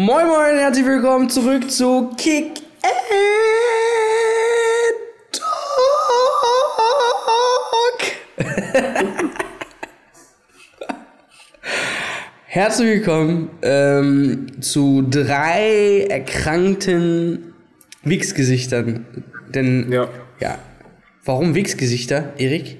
Moin Moin, herzlich willkommen zurück zu Kick and Talk. herzlich willkommen ähm, zu drei erkrankten Wichsgesichtern. Denn, Ja. ja. Warum Wichsgesichter, Erik?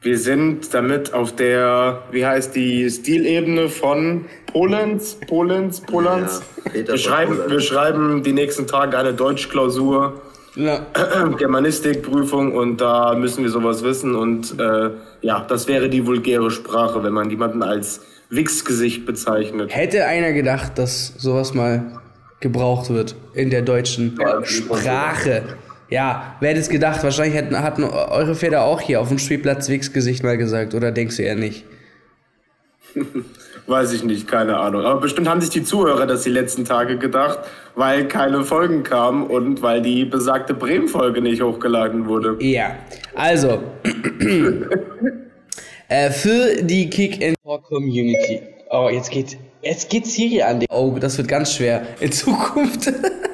Wir sind damit auf der, wie heißt die Stilebene von Polens, Polens, Polens. Ja, wir, schreiben, Polens. wir schreiben die nächsten Tage eine Deutschklausur, Ja. Germanistikprüfung und da müssen wir sowas wissen und äh, ja, das wäre die vulgäre Sprache, wenn man jemanden als Wichsgesicht bezeichnet. Hätte einer gedacht, dass sowas mal gebraucht wird in der deutschen Ja, Sprache. Ja, wer hätte es gedacht? Väterlich hätten, hatten eure Väter auch hier auf dem Spielplatz Wichsgesicht mal gesagt, oder denkst du eher nicht? Weiß ich nicht, keine Ahnung. Aber bestimmt haben sich die Zuhörer das die letzten Tage gedacht, weil keine Folgen kamen und weil die besagte Bremen-Folge nicht hochgeladen wurde. Ja, also äh, für die Kick and Talk Community. Oh, jetzt geht jetzt geht's hier an. Oh, das wird ganz schwer in Zukunft.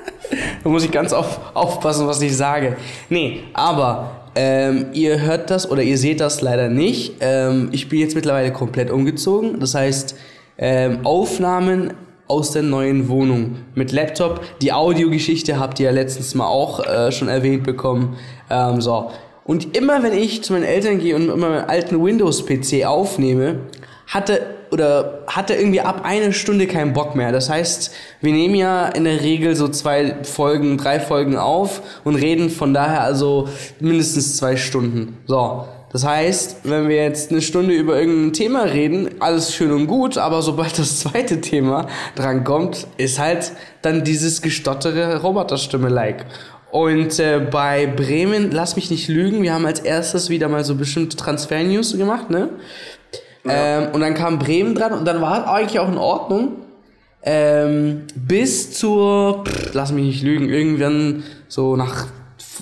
da muss ich ganz auf, aufpassen, was ich sage. Nee, aber ähm, ihr hört das oder ihr seht das leider nicht. Ähm, ich bin jetzt mittlerweile komplett umgezogen. Das heißt, ähm, Aufnahmen aus der neuen Wohnung mit Laptop. Die Audiogeschichte habt ihr ja letztens mal auch äh, schon erwähnt bekommen. Ähm, so. Und immer wenn ich zu meinen Eltern gehe und immer meinen alten Windows-PC aufnehme, hatte oder hatte irgendwie ab einer Stunde keinen Bock mehr. Das heißt, wir nehmen ja in der Regel so zwei Folgen, drei Folgen auf und reden von daher also mindestens zwei Stunden. So. Das heißt, wenn wir jetzt eine Stunde über irgendein Thema reden, alles schön und gut, aber sobald das zweite Thema dran kommt, ist halt dann dieses gestottere Roboterstimme-like. Und äh, bei Bremen, lass mich nicht lügen, wir haben als erstes wieder mal so bestimmte Transfer-News gemacht, ne? Ähm, und dann kam Bremen dran und dann war eigentlich auch in Ordnung. Ähm, bis zur, pff, lass mich nicht lügen, irgendwann so nach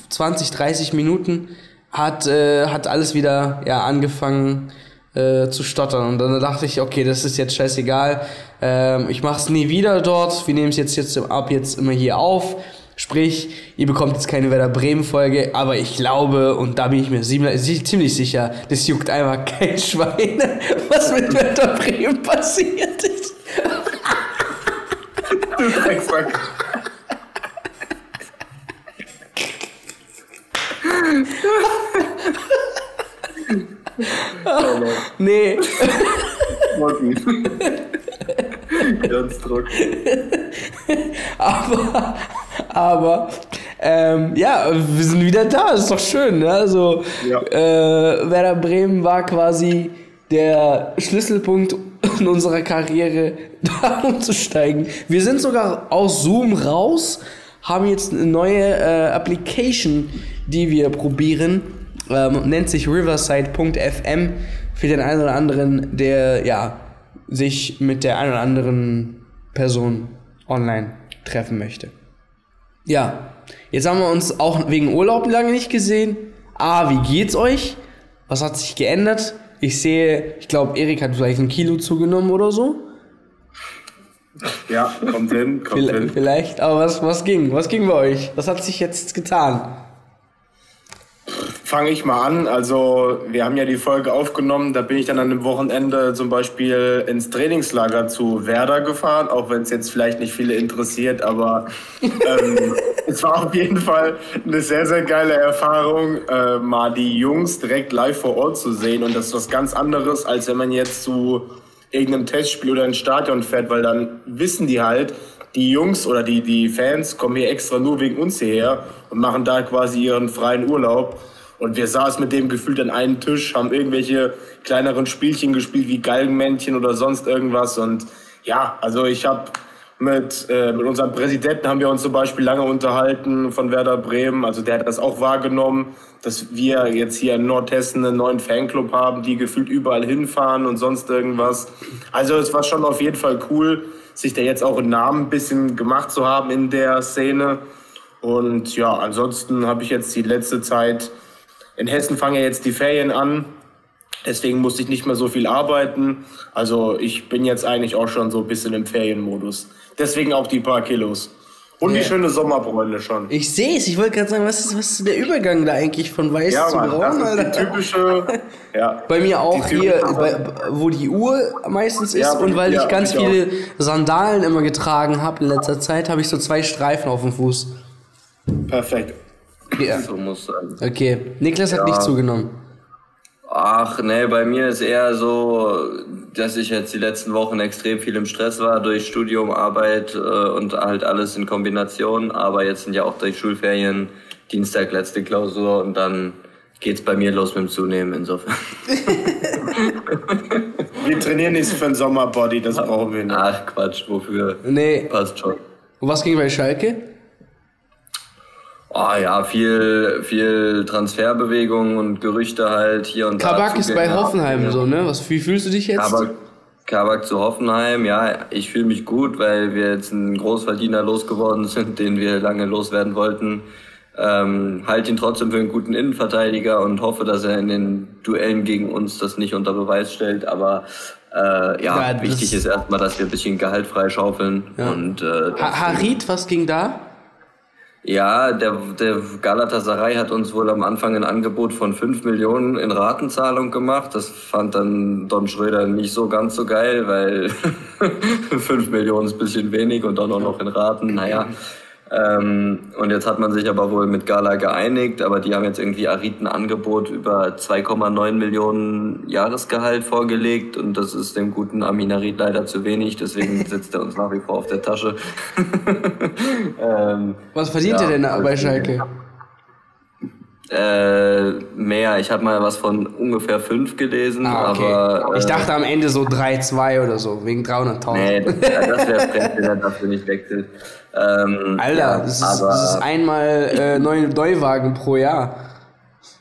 20, 30 Minuten hat, äh, hat alles wieder ja, angefangen äh, zu stottern. Und dann dachte ich, okay, das ist jetzt scheißegal. Ähm, ich mach's nie wieder dort. Wir nehmen es jetzt, jetzt ab jetzt immer hier auf. Sprich, ihr bekommt jetzt keine Werder Bremen Folge, aber ich glaube, und da bin ich mir ziemlich sicher, das juckt einfach kein Schwein, was mit Werder Bremen passiert ist. Du Drecksack. Nee. Ganz trocken. aber, aber, ähm, ja, wir sind wieder da, ist doch schön, ne? Also, Ja. äh, Werder Bremen war quasi der Schlüsselpunkt in unserer Karriere, da umzusteigen. Wir sind sogar aus Zoom raus, haben jetzt eine neue äh, Application, die wir probieren, ähm, nennt sich riverside.fm für den einen oder anderen, der, ja, sich mit der einen oder anderen Person online treffen möchte. Ja, jetzt haben wir uns auch wegen Urlaub lange nicht gesehen. Ah, wie geht's euch? Was hat sich geändert? Ich sehe, ich glaube, Erik hat vielleicht ein Kilo zugenommen oder so. Ja, kommt hin, kommt Vielleicht, hin. vielleicht. aber was, was ging? Was ging bei euch? Was hat sich jetzt getan? Fange ich mal an. Also, wir haben ja die Folge aufgenommen. Da bin ich dann an einem Wochenende zum Beispiel ins Trainingslager zu Werder gefahren, auch wenn es jetzt vielleicht nicht viele interessiert, aber ähm, es war auf jeden Fall eine sehr, sehr geile Erfahrung, äh, mal die Jungs direkt live vor Ort zu sehen. Und das ist was ganz anderes, als wenn man jetzt zu irgendeinem Testspiel oder ins Stadion fährt, weil dann wissen die halt, die Jungs oder die, die Fans kommen hier extra nur wegen uns hierher und machen da quasi ihren freien Urlaub. Und wir saßen mit dem gefühlt an einem Tisch, haben irgendwelche kleineren Spielchen gespielt, wie Galgenmännchen oder sonst irgendwas. Und ja, also ich habe mit, äh, mit unserem Präsidenten haben wir uns zum Beispiel lange unterhalten von Werder Bremen. Also der hat das auch wahrgenommen, dass wir jetzt hier in Nordhessen einen neuen Fanclub haben, die gefühlt überall hinfahren und sonst irgendwas. Also es war schon auf jeden Fall cool, sich da jetzt auch einen Namen ein bisschen gemacht zu haben in der Szene. Und ja, ansonsten habe ich jetzt die letzte Zeit, in Hessen fangen ja jetzt die Ferien an. Deswegen musste ich nicht mehr so viel arbeiten. Also ich bin jetzt eigentlich auch schon so ein bisschen im Ferienmodus. Deswegen auch die paar Kilos. Und die schöne Sommerbräune schon. Ich sehe es, ich wollte gerade sagen, was ist, was ist der Übergang da eigentlich von weiß Ja, zu Mann, braun, das ist die typische. Ja. Bei mir auch hier, bei, wo die Uhr meistens ist Ja, und weil ja, ich ganz ich auch. viele Sandalen immer getragen habe in letzter Zeit, habe ich so zwei Streifen auf dem Fuß. Perfekt. Ja. So muss sein. Okay, Niklas hat Ja. nicht zugenommen. Ach, nee, bei mir ist eher so, dass ich jetzt die letzten Wochen extrem viel im Stress war durch Studium, Arbeit äh, und halt alles in Kombination. Aber jetzt sind ja auch durch Schulferien, Dienstag letzte Klausur und dann geht's bei mir los mit dem Zunehmen insofern. Wir trainieren nicht für ein Sommerbody, das brauchen wir nicht. Ach Quatsch, wofür? Nee. Passt schon. Und was ging bei Schalke? Oh ja, viel, viel Transferbewegung und Gerüchte halt hier und da. Kabak ist bei. Hoffenheim so, ne? Was, wie fühlst du dich jetzt? Kabak, Kabak zu Hoffenheim, ja, ich fühle mich gut, weil wir jetzt einen Großverdiener losgeworden sind, den wir lange loswerden wollten. Ähm, halte ihn trotzdem für einen guten Innenverteidiger und hoffe, dass er in den Duellen gegen uns das nicht unter Beweis stellt. Aber äh, ja, Ja, wichtig ist erstmal, dass wir ein bisschen Gehalt freischaufeln. Ja. Und äh, Ha Harit, was ging da? Ja, der, der Galatasaray hat uns wohl am Anfang ein Angebot von 5 Millionen in Ratenzahlung gemacht. Das fand dann Don Schröder nicht so ganz so geil, weil 5 Millionen ist ein bisschen wenig und dann auch noch in Raten. Naja. Ähm, und jetzt hat man sich aber wohl mit Gala geeinigt, aber die haben jetzt irgendwie Arit ein Angebot über 2,9 Millionen Jahresgehalt vorgelegt und das ist dem guten Amin Arid leider zu wenig, deswegen sitzt er uns nach wie vor auf der Tasche. ähm, Was verdient Ja, ihr denn bei Schalke? Äh, mehr. Ich habe mal was von ungefähr fünf gelesen, Ah, okay. aber. Äh, ich dachte am Ende so 3-2 oder so, wegen 300.000. Nee, das, wäre frech, wenn er dafür nicht wechselt. Ähm, Alter, ja, das, ist, das ist einmal äh, neun Neuwagen pro Jahr.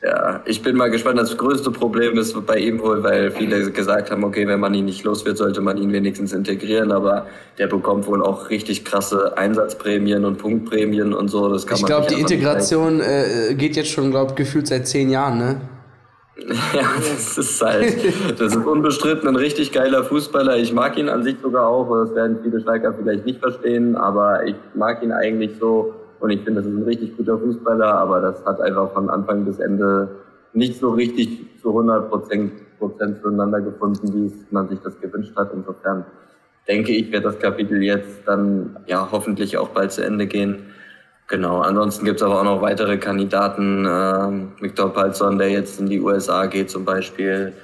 Ja, ich bin mal gespannt. Das größte Problem ist bei ihm wohl, weil viele gesagt haben, okay, wenn man ihn nicht los wird, sollte man ihn wenigstens integrieren. Aber der bekommt wohl auch richtig krasse Einsatzprämien und Punktprämien und so. Das kann Ich glaube, die Integration äh, geht jetzt schon, glaube gefühlt seit 10 Jahren, ne? Ja, das ist halt, das ist unbestritten ein richtig geiler Fußballer. Ich mag ihn an sich sogar auch. Das werden viele Schalker vielleicht nicht verstehen, aber ich mag ihn eigentlich so. Und ich finde, das ist ein richtig guter Fußballer, aber das hat einfach von Anfang bis Ende nicht so richtig zu 100 Prozent zueinander gefunden, wie man sich das gewünscht hat. Insofern denke ich, wird das Kapitel jetzt dann ja hoffentlich auch bald zu Ende gehen. Genau, ansonsten gibt's aber auch noch weitere Kandidaten. Ähm, Viktor Palzon, der jetzt in die USA geht zum Beispiel.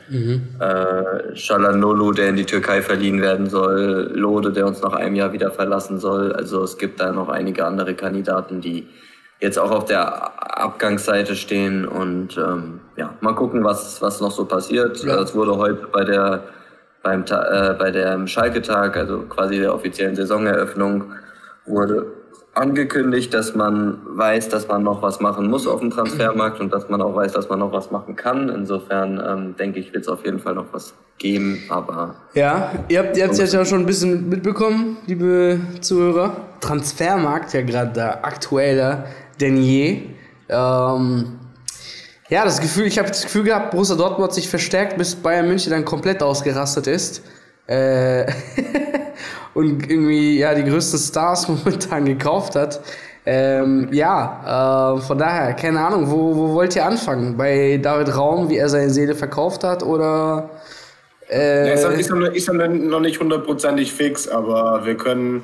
Äh, Shalanolu, der in die Türkei verliehen werden soll. Lode, der uns nach einem Jahr wieder verlassen soll. Also es gibt da noch einige andere Kandidaten, die jetzt auch auf der Abgangsseite stehen. Und ähm, ja, mal gucken, was, was noch so passiert. Ja. Es wurde heute bei der beim äh, bei dem Schalke-Tag, also quasi der offiziellen Saisoneröffnung, wurde angekündigt, dass man weiß, dass man noch was machen muss auf dem Transfermarkt und dass man auch weiß, dass man noch was machen kann. Insofern ähm, denke ich, wird es auf jeden Fall noch was geben, aber Ja, ihr habt jetzt ja schon ein bisschen mitbekommen, liebe Zuhörer. Transfermarkt ja gerade da aktueller denn je. Ähm, ja, das Gefühl, ich habe das Gefühl gehabt, Borussia Dortmund sich verstärkt, bis Bayern München dann komplett ausgerastet ist. Äh, und irgendwie ja die größten Stars momentan gekauft hat. Ähm, ja, äh, von daher, keine Ahnung, wo, wo wollt ihr anfangen? Bei David Raum, wie er seine Seele verkauft hat, oder Ja, ist, äh, ist, ist noch nicht hundertprozentig fix, aber wir können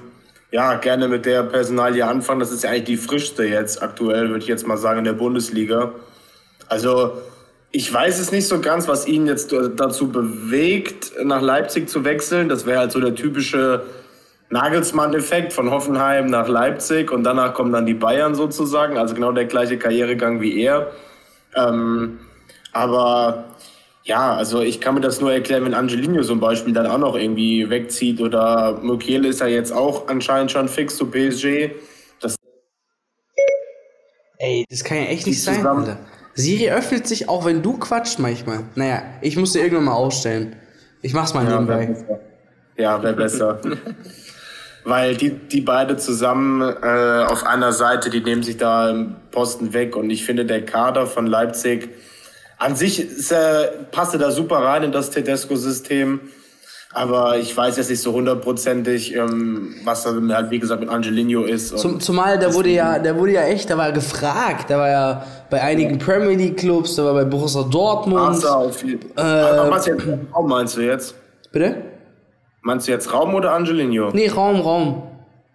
ja gerne mit der Personalie anfangen. Das ist ja eigentlich die frischste jetzt aktuell, würde ich jetzt mal sagen, in der Bundesliga. Also ich weiß es nicht so ganz, was ihn jetzt dazu bewegt, nach Leipzig zu wechseln. Das wäre halt so der typische Nagelsmann-Effekt von Hoffenheim nach Leipzig und danach kommen dann die Bayern sozusagen. Also genau der gleiche Karrieregang wie er. Ähm, aber ja, also ich kann mir das nur erklären, wenn Angelino zum Beispiel dann auch noch irgendwie wegzieht oder Mukiele ist ja jetzt auch anscheinend schon fix zu PSG. Das Ey, das kann ja echt nicht sein, zusammen- Alter. Siri öffnet sich, auch wenn du quatscht manchmal. Naja, ich muss sie irgendwann mal ausstellen. Ich mach's mal ja, nebenbei. besser. Ja, wäre besser. Weil die, die beide zusammen äh, auf einer Seite, die nehmen sich da im Posten weg und ich finde, der Kader von Leipzig, an sich ist, äh, passt er da super rein in das Tedesco-System. Aber ich weiß jetzt nicht so hundertprozentig, ähm, was da halt, wie gesagt, mit Angelino ist. Zum, zumal, der wurde ja, der wurde ja echt, der war gefragt. Der war ja bei einigen Premier League Clubs, der war bei Borussia Dortmund. Ach, äh, jetzt, Raum meinst du jetzt? Bitte? Meinst du jetzt Raum oder Angelino? Nee, Raum, Raum.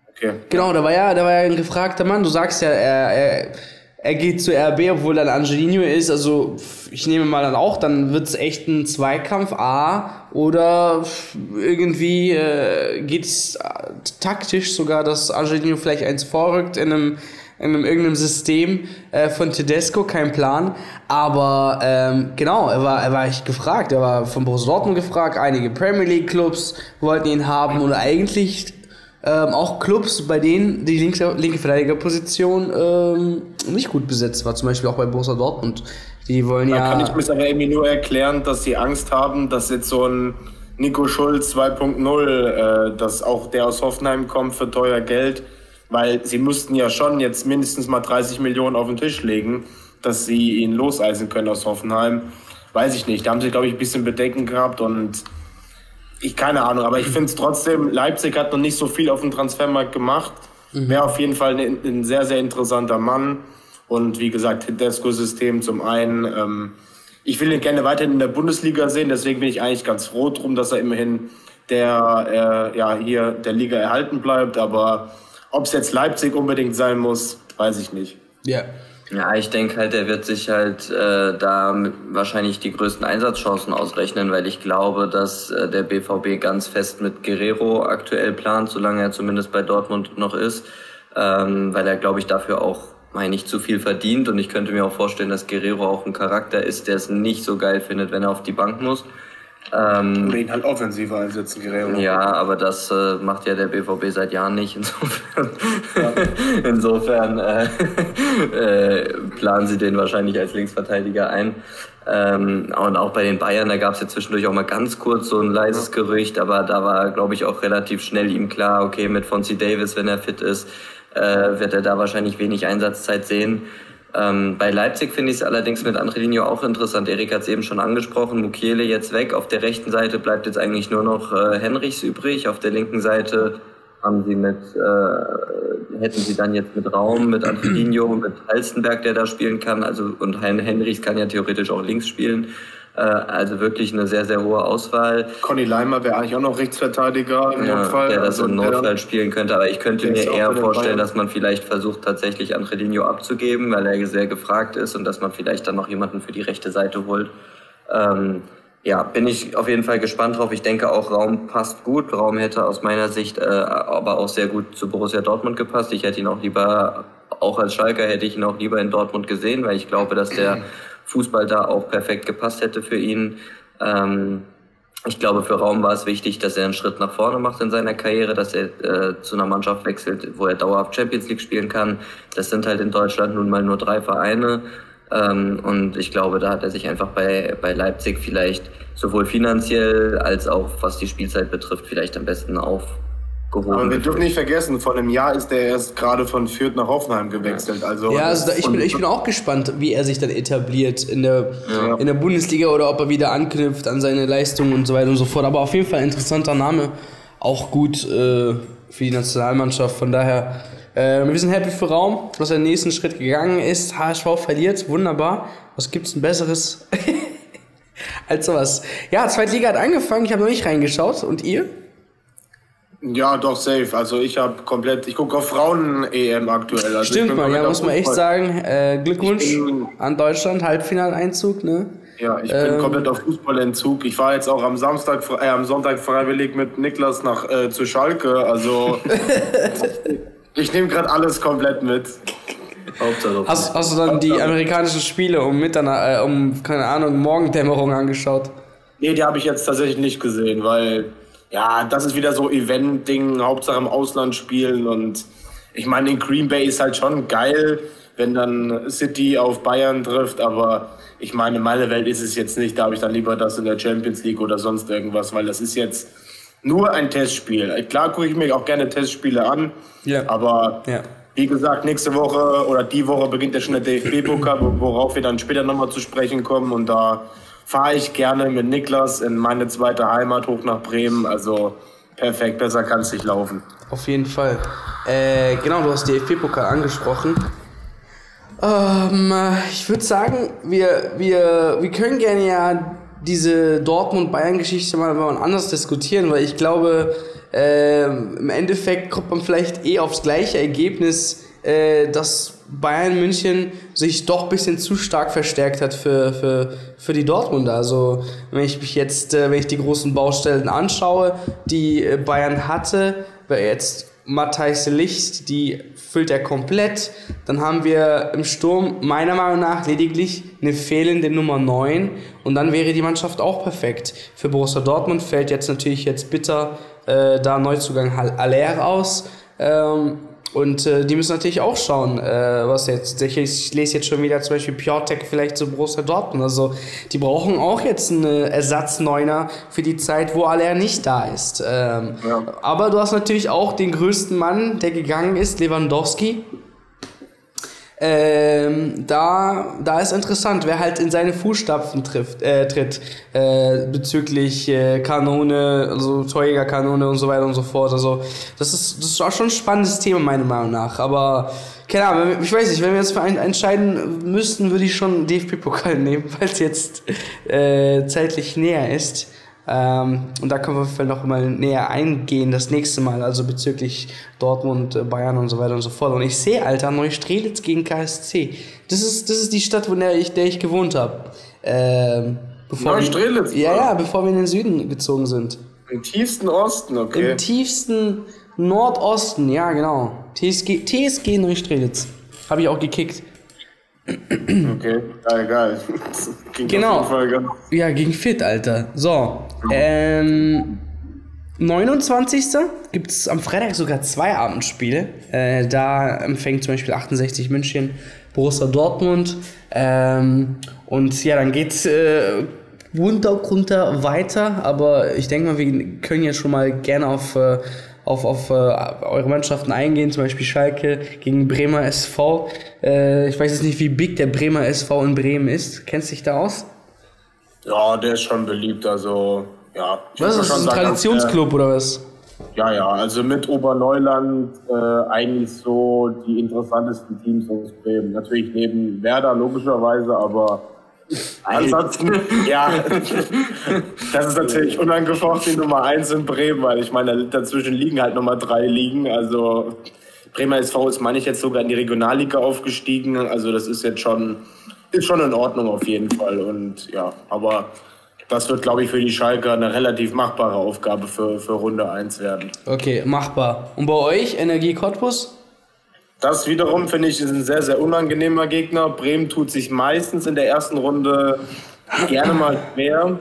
Okay. Genau, der war ja, der war ja ein gefragter Mann. Du sagst ja, er, er er geht zu RB, obwohl ein Angelino ist. Also ich nehme mal dann auch, dann wird es echt ein Zweikampf A oder irgendwie äh, geht es äh, taktisch sogar, dass Angelino vielleicht eins vorrückt in einem in einem irgendeinem System äh, von Tedesco, kein Plan. Aber ähm, genau, er war, er war echt gefragt. Er war von Borussia Dortmund gefragt, einige Premier League Clubs wollten ihn haben und eigentlich ähm, auch Clubs, bei denen die linke, linke Verteidigerposition ähm, nicht gut besetzt war, zum Beispiel auch bei Borussia Dortmund. Die wollen da ja. kann ich mir aber irgendwie nur erklären, dass sie Angst haben, dass jetzt so ein Nico Schulz 2.0, äh, dass auch der aus Hoffenheim kommt für teuer Geld, weil sie mussten ja schon jetzt mindestens mal 30 Millionen auf den Tisch legen, dass sie ihn loseisen können aus Hoffenheim. Weiß ich nicht. Da haben sie, glaube ich, ein bisschen Bedenken gehabt und ich keine Ahnung, aber ich finde es trotzdem, Leipzig hat noch nicht so viel auf dem Transfermarkt gemacht. Mhm. Wäre auf jeden Fall ein, ein, sehr, sehr interessanter Mann. Und wie gesagt, Tedesco-System zum einen. Ähm, ich will ihn gerne weiterhin in der Bundesliga sehen, deswegen bin ich eigentlich ganz froh drum, dass er immerhin der, äh, ja, hier der Liga erhalten bleibt. Aber ob es jetzt Leipzig unbedingt sein muss, weiß ich nicht. Ja. Ja, ich denke halt, er wird sich halt äh, da wahrscheinlich die größten Einsatzchancen ausrechnen, weil ich glaube, dass äh, der BVB ganz fest mit Guerrero aktuell plant, solange er zumindest bei Dortmund noch ist, ähm, weil er, glaube ich, dafür auch meine ich, zu viel verdient und ich könnte mir auch vorstellen, dass Guerrero auch ein Charakter ist, der es nicht so geil findet, wenn er auf die Bank muss. Ähm, Oder ihn halt offensiver einsetzen, Guerrero. Ja, aber das äh, macht ja der BVB seit Jahren nicht. Insofern, ja. insofern äh, äh, planen sie den wahrscheinlich als Linksverteidiger ein. Ähm, und auch bei den Bayern, da gab es ja zwischendurch auch mal ganz kurz so ein leises Gerücht, aber da war, glaube ich, auch relativ schnell ihm klar, okay, mit Fonzie Davis, wenn er fit ist, äh, wird er da wahrscheinlich wenig Einsatzzeit sehen. Ähm, bei Leipzig finde ich es allerdings mit Andrelinho auch interessant. Erik hat es eben schon angesprochen. Mukiele jetzt weg. Auf der rechten Seite bleibt jetzt eigentlich nur noch äh, Henrichs übrig. Auf der linken Seite haben sie mit, äh, hätten sie dann jetzt mit Raum, mit Andrelinho, mit Halstenberg, der da spielen kann. Also, und Henrichs kann ja theoretisch auch links spielen. Äh, also wirklich eine sehr, sehr hohe Auswahl. Conny Leimer wäre eigentlich auch noch Rechtsverteidiger im ja, Notfall. Der das also, im Notfall spielen könnte. Aber ich könnte mir eher vorstellen, dass man vielleicht versucht, tatsächlich Andrelinho abzugeben, weil er sehr gefragt ist und dass man vielleicht dann noch jemanden für die rechte Seite holt. Ähm, ja, bin ich auf jeden Fall gespannt drauf. Ich denke auch, Raum passt gut. Raum hätte aus meiner Sicht äh, aber auch sehr gut zu Borussia Dortmund gepasst. Ich hätte ihn auch lieber, auch als Schalker hätte ich ihn auch lieber in Dortmund gesehen, weil ich glaube, dass der Fußball da auch perfekt gepasst hätte für ihn. Ähm, ich glaube, für Raum war es wichtig, dass er einen Schritt nach vorne macht in seiner Karriere, dass er äh, zu einer Mannschaft wechselt, wo er dauerhaft Champions League spielen kann. Das sind halt in Deutschland nun mal nur drei Vereine. Ähm, und ich glaube, da hat er sich einfach bei, bei Leipzig vielleicht sowohl finanziell als auch was die Spielzeit betrifft, vielleicht am besten auf, gehoben. Aber wir dürfen nicht vergessen, vor einem Jahr ist er erst gerade von Fürth nach Hoffenheim gewechselt. Also ja, also ich, bin, ich bin auch gespannt, wie er sich dann etabliert in der, ja. in der Bundesliga oder ob er wieder anknüpft an seine Leistungen und so weiter und so fort. Aber auf jeden Fall ein interessanter Name. Auch gut äh, für die Nationalmannschaft. Von daher, äh, wir sind happy für Raum, dass er den nächsten Schritt gegangen ist. HSV verliert, wunderbar. Was gibt's ein besseres als sowas? Ja, Zweitliga hat angefangen, ich habe noch nicht reingeschaut. Und ihr? Ja, doch, safe. Also ich habe komplett, ich gucke auf Frauen-EM aktuell. Also Stimmt mal, ja, muss man echt sagen. Äh, Glückwunsch an Deutschland, Halbfinaleinzug, ne? Ja, ich ähm, bin komplett auf Fußballentzug. Ich war jetzt auch am Samstag, äh, am Sonntag freiwillig mit Niklas nach äh, zu Schalke. Also ich nehme gerade alles komplett mit. Hast, hast du dann die amerikanischen Spiele um Mitternacht, äh, um keine Ahnung Morgendämmerung angeschaut? Nee, die habe ich jetzt tatsächlich nicht gesehen, weil ja, das ist wieder so Event-Ding, Hauptsache im Ausland spielen und ich meine, in Green Bay ist halt schon geil, wenn dann City auf Bayern trifft, aber ich meine, meine Welt ist es jetzt nicht, da habe ich dann lieber das in der Champions League oder sonst irgendwas, weil das ist nur ein Testspiel. Klar gucke ich mir auch gerne Testspiele an, ja. aber ja. wie gesagt, nächste Woche oder die Woche beginnt ja schon der DFB-Pokal, worauf wir dann später nochmal zu sprechen kommen. Und da fahre ich gerne mit Niklas in meine zweite Heimat hoch nach Bremen. Also perfekt, besser kann es nicht laufen. Auf jeden Fall. Äh, genau, du hast DFB-Pokal angesprochen. Ähm, ich würde sagen, wir, wir, wir können gerne ja diese Dortmund-Bayern-Geschichte mal, mal anders diskutieren, weil ich glaube, äh, im Endeffekt kommt man vielleicht eh aufs gleiche Ergebnis, äh, dass Bayern München sich doch ein bisschen zu stark verstärkt hat für, für, für die Dortmunder. Also wenn ich mich jetzt, äh, wenn ich die großen Baustellen anschaue, die äh, Bayern hatte, jetzt Matthijs Licht, die füllt er komplett. Dann haben wir im Sturm meiner Meinung nach lediglich eine fehlende Nummer 9 und dann wäre die Mannschaft auch perfekt. Für Borussia Dortmund fällt jetzt natürlich jetzt bitter äh, da Neuzugang Aller aus. Ähm, und äh, die müssen natürlich auch schauen, äh, was jetzt. Ich, ich, lese jetzt schon wieder zum Beispiel Piotek vielleicht zu Borussia Dortmund. Also die brauchen auch jetzt einen Ersatzneuner für die Zeit, wo Aller nicht da ist. Ähm, ja. Aber du hast natürlich auch den größten Mann, der gegangen ist, Lewandowski. Ähm, da, da ist interessant, wer halt in seine Fußstapfen trifft, äh, tritt, äh, bezüglich äh, Kanone, also Torjägerkanone und so weiter und so fort. Also, das ist, das ist auch schon ein spannendes Thema, meiner Meinung nach. Aber, keine Ahnung, ich weiß nicht, wenn wir jetzt für einen entscheiden müssten, würde ich schon DFB-Pokal nehmen, weil es jetzt äh, zeitlich näher ist. Ähm, und da können wir vielleicht noch mal näher eingehen das nächste Mal, also bezüglich Dortmund, äh, Bayern und so weiter und so fort. Und ich sehe, Alter, Neustrelitz gegen KSC. Das ist, das ist die Stadt, wo der ich, der ich gewohnt habe. Ähm, Neustrelitz? Ja, ja, bevor wir in den Süden gezogen sind. Im tiefsten Osten, okay. Im tiefsten Nordosten, ja, genau. TSG, TSG Neustrelitz. Habe ich auch gekickt. Okay, geil, geil. genau. Ja, gegen Fit, Alter. So, ähm, 29. gibt es am Freitag sogar zwei Abendspiele. Äh, da empfängt zum Beispiel 68 München Borussia Dortmund. Ähm, und ja, dann geht's äh, runter, runter weiter. Aber ich denke mal, wir können jetzt schon mal gerne auf äh, auf, auf äh, eure Mannschaften eingehen, zum Beispiel Schalke gegen Bremer SV. Äh, ich weiß jetzt nicht, wie big der Bremer SV in Bremen ist. Kennst du dich da aus? Ja, der ist schon beliebt, also ja. Was ist das, ein Traditionsclub oder was? Ja, ja, also mit Oberneuland äh, eigentlich so die interessantesten Teams aus Bremen. Natürlich neben Werder logischerweise, aber Ansonsten, ja, das ist natürlich unangefochten Nummer 1 in Bremen, weil ich meine, dazwischen liegen halt Nummer 3 liegen. Also Bremer SV ist, meine ich, jetzt sogar in die Regionalliga aufgestiegen. Also das ist jetzt schon, ist schon in Ordnung auf jeden Fall. Und ja, aber das wird, glaube ich, für die Schalker eine relativ machbare Aufgabe für, für Runde 1 werden. Okay, machbar. Und bei euch, Energie Cottbus? Das wiederum finde ich ist ein sehr, sehr unangenehmer Gegner. Bremen tut sich meistens in der ersten Runde gerne mal schwer.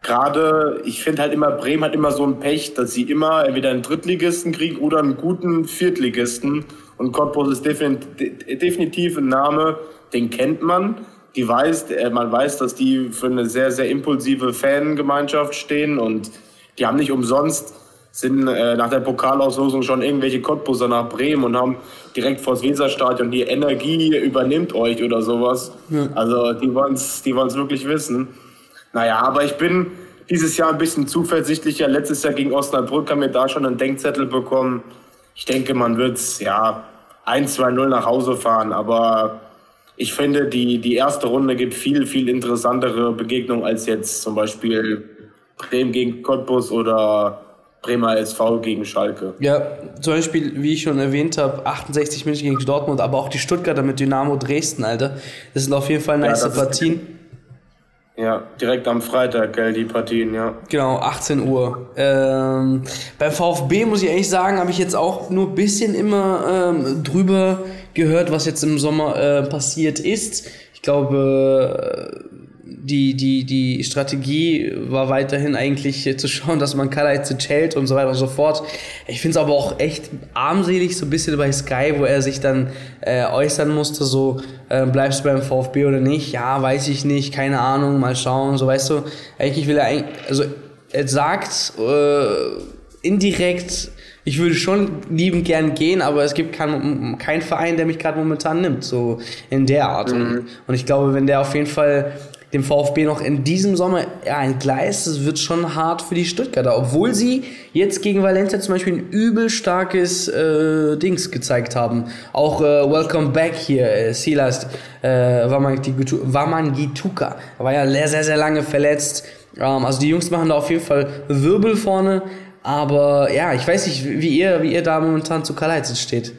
Gerade, ich finde halt immer, Bremen hat immer so ein Pech, dass sie immer entweder einen Drittligisten kriegen oder einen guten Viertligisten. Und Cottbus ist definitiv ein Name, den kennt man. Die weiß, äh, man weiß, dass die für eine sehr, sehr impulsive Fangemeinschaft stehen und die haben nicht umsonst sind äh, nach der Pokalauslosung schon irgendwelche Cottbuser nach Bremen und haben direkt vor das Weserstadion die Energie übernimmt euch oder sowas. Ja. Also die wollen es die wollen's wirklich wissen. Naja, aber ich bin dieses Jahr ein bisschen zuversichtlicher. Letztes Jahr gegen Osnabrück haben wir da schon einen Denkzettel bekommen. Ich denke, man wird es ja 1-2-0 nach Hause fahren, aber ich finde, die, die erste Runde gibt viel, viel interessantere Begegnungen als jetzt zum Beispiel Bremen gegen Cottbus oder Bremer SV gegen Schalke. Ja, zum Beispiel, wie ich schon erwähnt habe, 68 München gegen Dortmund, aber auch die Stuttgarter mit Dynamo Dresden, Alter. Das sind auf jeden Fall nice ja, Partien. Ja, direkt am Freitag, gell, die Partien, ja. Genau, 18 Uhr. Ähm, beim VfB muss ich ehrlich sagen, habe ich jetzt auch nur ein bisschen immer ähm, drüber gehört, was jetzt im Sommer äh, passiert ist. Ich glaube, die, die, die Strategie war weiterhin eigentlich zu schauen, dass man Kalajdzic hält und so weiter und so fort. Ich finde es aber auch echt armselig, so ein bisschen bei Sky, wo er sich dann äh, äußern musste, so äh, bleibst du beim VfB oder nicht? Ja, weiß ich nicht, keine Ahnung, mal schauen, so weißt du. Eigentlich will er, also er sagt äh, indirekt, ich würde schon liebend gern gehen, aber es gibt keinen kein Verein, der mich gerade momentan nimmt, so in der Art. Mhm. Und, und ich glaube, wenn der auf jeden Fall dem VfB noch in diesem Sommer ja, entgleist, das wird schon hart für die Stuttgarter. Obwohl sie jetzt gegen Valencia zum Beispiel ein übel starkes äh, Dings gezeigt haben. Auch äh, Welcome Back hier, äh, Silas äh, Wamangituka. War ja sehr, sehr, sehr lange verletzt. Ähm, also die Jungs machen da auf jeden Fall Wirbel vorne. Aber ja, ich weiß nicht, wie ihr, wie ihr da momentan zu Kalajdzic steht.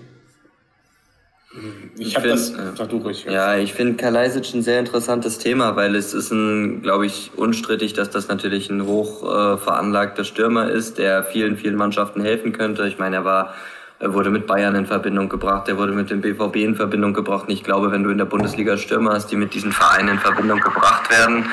Ich, habe das. Sag du ruhig. Ja, ich finde Kalajdzic ein sehr interessantes Thema, weil es ist ein, glaube ich, unstrittig, dass das natürlich ein hoch äh, veranlagter Stürmer ist, der vielen, vielen Mannschaften helfen könnte. Ich meine, er war er wurde mit Bayern in Verbindung gebracht, er wurde mit dem BVB in Verbindung gebracht. Und ich glaube, wenn du in der Bundesliga Stürmer hast, die mit diesen Vereinen in Verbindung gebracht werden,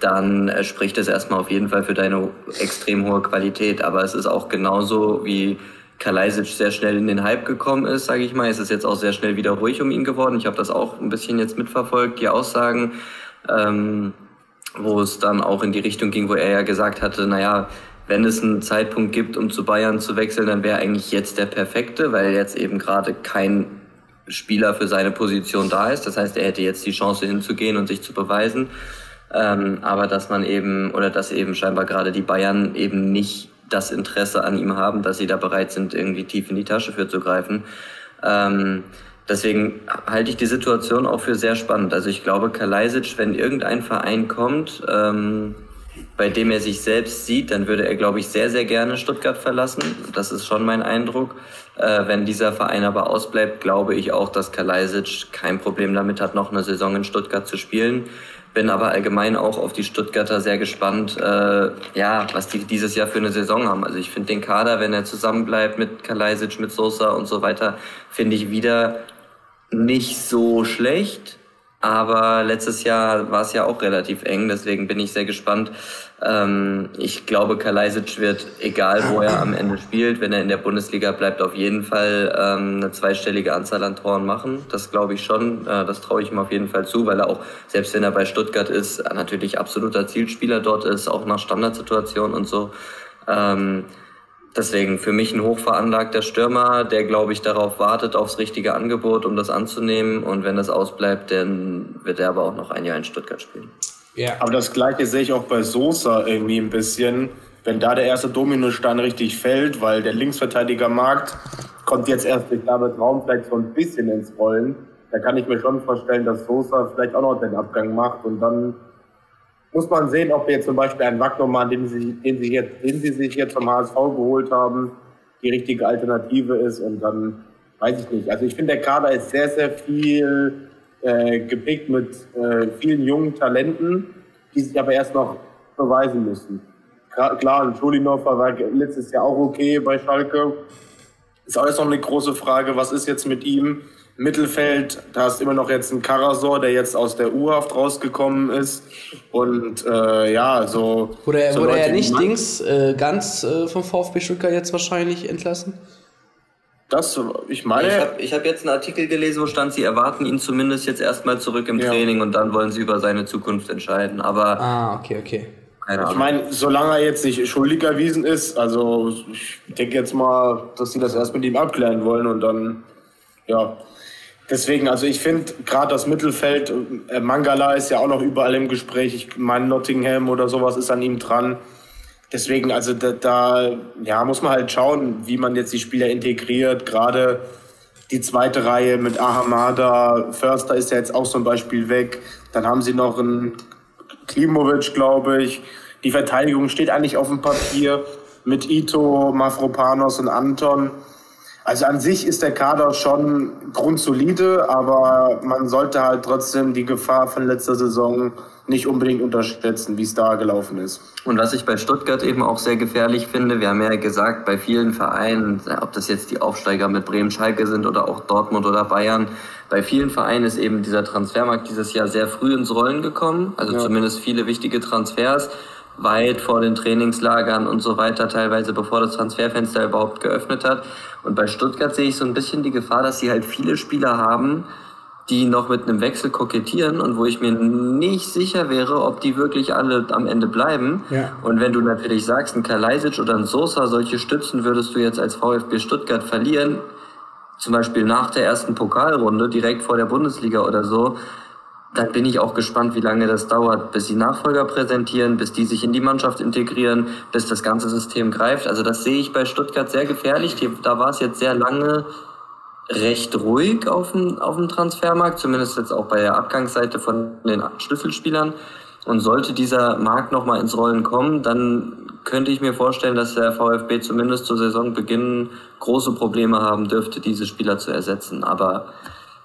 dann äh, spricht das erstmal auf jeden Fall für deine extrem hohe Qualität. Aber es ist auch genauso wie Kalajdzic sehr schnell in den Hype gekommen ist, sage ich mal. Es ist jetzt auch sehr schnell wieder ruhig um ihn geworden. Ich habe das auch ein bisschen jetzt mitverfolgt, die Aussagen, ähm, wo es dann auch in die Richtung ging, wo er ja gesagt hatte, naja, wenn es einen Zeitpunkt gibt, um zu Bayern zu wechseln, dann wäre eigentlich jetzt der perfekte, weil jetzt eben gerade kein Spieler für seine Position da ist. Das heißt, er hätte jetzt die Chance hinzugehen und sich zu beweisen. Ähm, aber dass man eben, oder dass eben scheinbar gerade die Bayern eben nicht das Interesse an ihm haben, dass sie da bereit sind, irgendwie tief in die Tasche für zu greifen. Ähm, deswegen halte ich die Situation auch für sehr spannend. Also ich glaube, Kalajdzic, wenn irgendein Verein kommt, ähm, bei dem er sich selbst sieht, dann würde er, glaube ich, sehr, sehr gerne Stuttgart verlassen. Das ist schon mein Eindruck. Äh, wenn dieser Verein aber ausbleibt, glaube ich auch, dass Kalajdzic kein Problem damit hat, noch eine Saison in Stuttgart zu spielen bin aber allgemein auch auf die Stuttgarter sehr gespannt, äh, ja, was die dieses Jahr für eine Saison haben. Also ich finde den Kader, wenn er zusammenbleibt mit Kalajdzic, mit Sosa und so weiter, finde ich wieder nicht so schlecht. Aber letztes Jahr war es ja auch relativ eng, deswegen bin ich sehr gespannt. Ähm, ich glaube, Kalajdzic wird, egal wo er am Ende spielt, wenn er in der Bundesliga bleibt, auf jeden Fall ähm, eine zweistellige Anzahl an Toren machen. Das glaube ich schon. Äh, das traue ich ihm auf jeden Fall zu, weil er auch, selbst wenn er bei Stuttgart ist, natürlich absoluter Zielspieler dort ist, auch nach Standardsituationen und so. Ähm, Deswegen für mich ein hochveranlagter Stürmer, der, glaube ich, darauf wartet, aufs richtige Angebot, um das anzunehmen. Und wenn das ausbleibt, dann wird er aber auch noch ein Jahr in Stuttgart spielen. Ja. Aber das Gleiche sehe ich auch bei Sosa irgendwie ein bisschen. Wenn da der erste Dominostein richtig fällt, weil der Linksverteidigermarkt kommt jetzt erst durch David Raum vielleicht so ein bisschen ins Rollen, da kann ich mir schon vorstellen, dass Sosa vielleicht auch noch den Abgang macht und dann muss man sehen, ob jetzt zum Beispiel ein Wagnermann, den sie, den, sie den sie sich jetzt vom HSV geholt haben, die richtige Alternative ist. Und dann weiß ich nicht. Also ich finde, der Kader ist sehr, sehr viel äh, gepickt mit äh, vielen jungen Talenten, die sich aber erst noch beweisen müssen. Klar, ein Schulinhofer war letztes Jahr auch okay bei Schalke. Ist alles noch eine große Frage, was ist jetzt mit ihm? Mittelfeld, da hast immer noch jetzt einen Karasor, der jetzt aus der U-Haft rausgekommen ist. Und äh, ja, so. Wurde er, so wurde er nicht Dings äh, ganz äh, vom VfB Stuttgart jetzt wahrscheinlich entlassen? Das, ich meine. Ich habe hab jetzt einen Artikel gelesen, wo stand, sie erwarten ihn zumindest jetzt erstmal zurück im ja. Training und dann wollen sie über seine Zukunft entscheiden. Aber. Ah, okay, okay. Keine Ich meine, solange er jetzt nicht schuldig erwiesen ist, also ich denke jetzt mal, dass sie das erst mit ihm abklären wollen und dann, ja. Deswegen, also ich finde gerade das Mittelfeld, äh, Mangala ist ja auch noch überall im Gespräch. Ich meine, Nottingham oder sowas ist an ihm dran. Deswegen, also da, da ja, muss man halt schauen, wie man jetzt die Spieler integriert. Gerade die zweite Reihe mit Ahamada, Förster ist ja jetzt auch zum Beispiel weg. Dann haben sie noch einen Klimovic, glaube ich. Die Verteidigung steht eigentlich auf dem Papier mit Ito, Mafropanos und Anton. Also an sich ist der Kader schon grundsolide, aber man sollte halt trotzdem die Gefahr von letzter Saison nicht unbedingt unterschätzen, wie es da gelaufen ist. Und was ich bei Stuttgart eben auch sehr gefährlich finde, wir haben ja gesagt, bei vielen Vereinen, ob das jetzt die Aufsteiger mit Bremen Schalke sind oder auch Dortmund oder Bayern, bei vielen Vereinen ist eben dieser Transfermarkt dieses Jahr sehr früh ins Rollen gekommen, also ja. zumindest viele wichtige Transfers weit vor den Trainingslagern und so weiter, teilweise bevor das Transferfenster überhaupt geöffnet hat. Und bei Stuttgart sehe ich so ein bisschen die Gefahr, dass sie halt viele Spieler haben, die noch mit einem Wechsel kokettieren und wo ich mir nicht sicher wäre, ob die wirklich alle am Ende bleiben. Ja. Und wenn du natürlich sagst, ein Kalajdzic oder ein Sosa, solche Stützen würdest du jetzt als VfB Stuttgart verlieren, zum Beispiel nach der ersten Pokalrunde, direkt vor der Bundesliga oder so, dann bin ich auch gespannt, wie lange das dauert, bis sie Nachfolger präsentieren, bis die sich in die Mannschaft integrieren, bis das ganze System greift. Also das sehe ich bei Stuttgart sehr gefährlich. Da war es jetzt sehr lange recht ruhig auf dem, auf dem Transfermarkt, zumindest jetzt auch bei der Abgangsseite von den Schlüsselspielern. Und sollte dieser Markt nochmal ins Rollen kommen, dann könnte ich mir vorstellen, dass der VfB zumindest zu Saisonbeginn große Probleme haben dürfte, diese Spieler zu ersetzen. Aber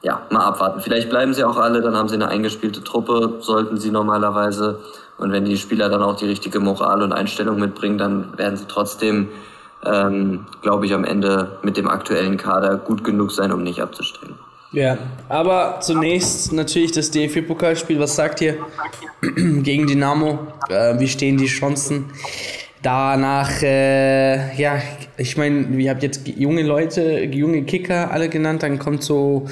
ja, mal abwarten. Vielleicht bleiben sie auch alle, dann haben sie eine eingespielte Truppe, sollten sie normalerweise. Und wenn die Spieler dann auch die richtige Moral und Einstellung mitbringen, dann werden sie trotzdem ähm, glaube ich, am Ende mit dem aktuellen Kader gut genug sein, um nicht abzusteigen. Ja, aber zunächst natürlich das DFB-Pokalspiel. Was sagt ihr gegen Dynamo? Äh, wie stehen die Chancen? Danach, äh, ja, ich meine, ihr habt jetzt junge Leute, junge Kicker alle genannt, dann kommt so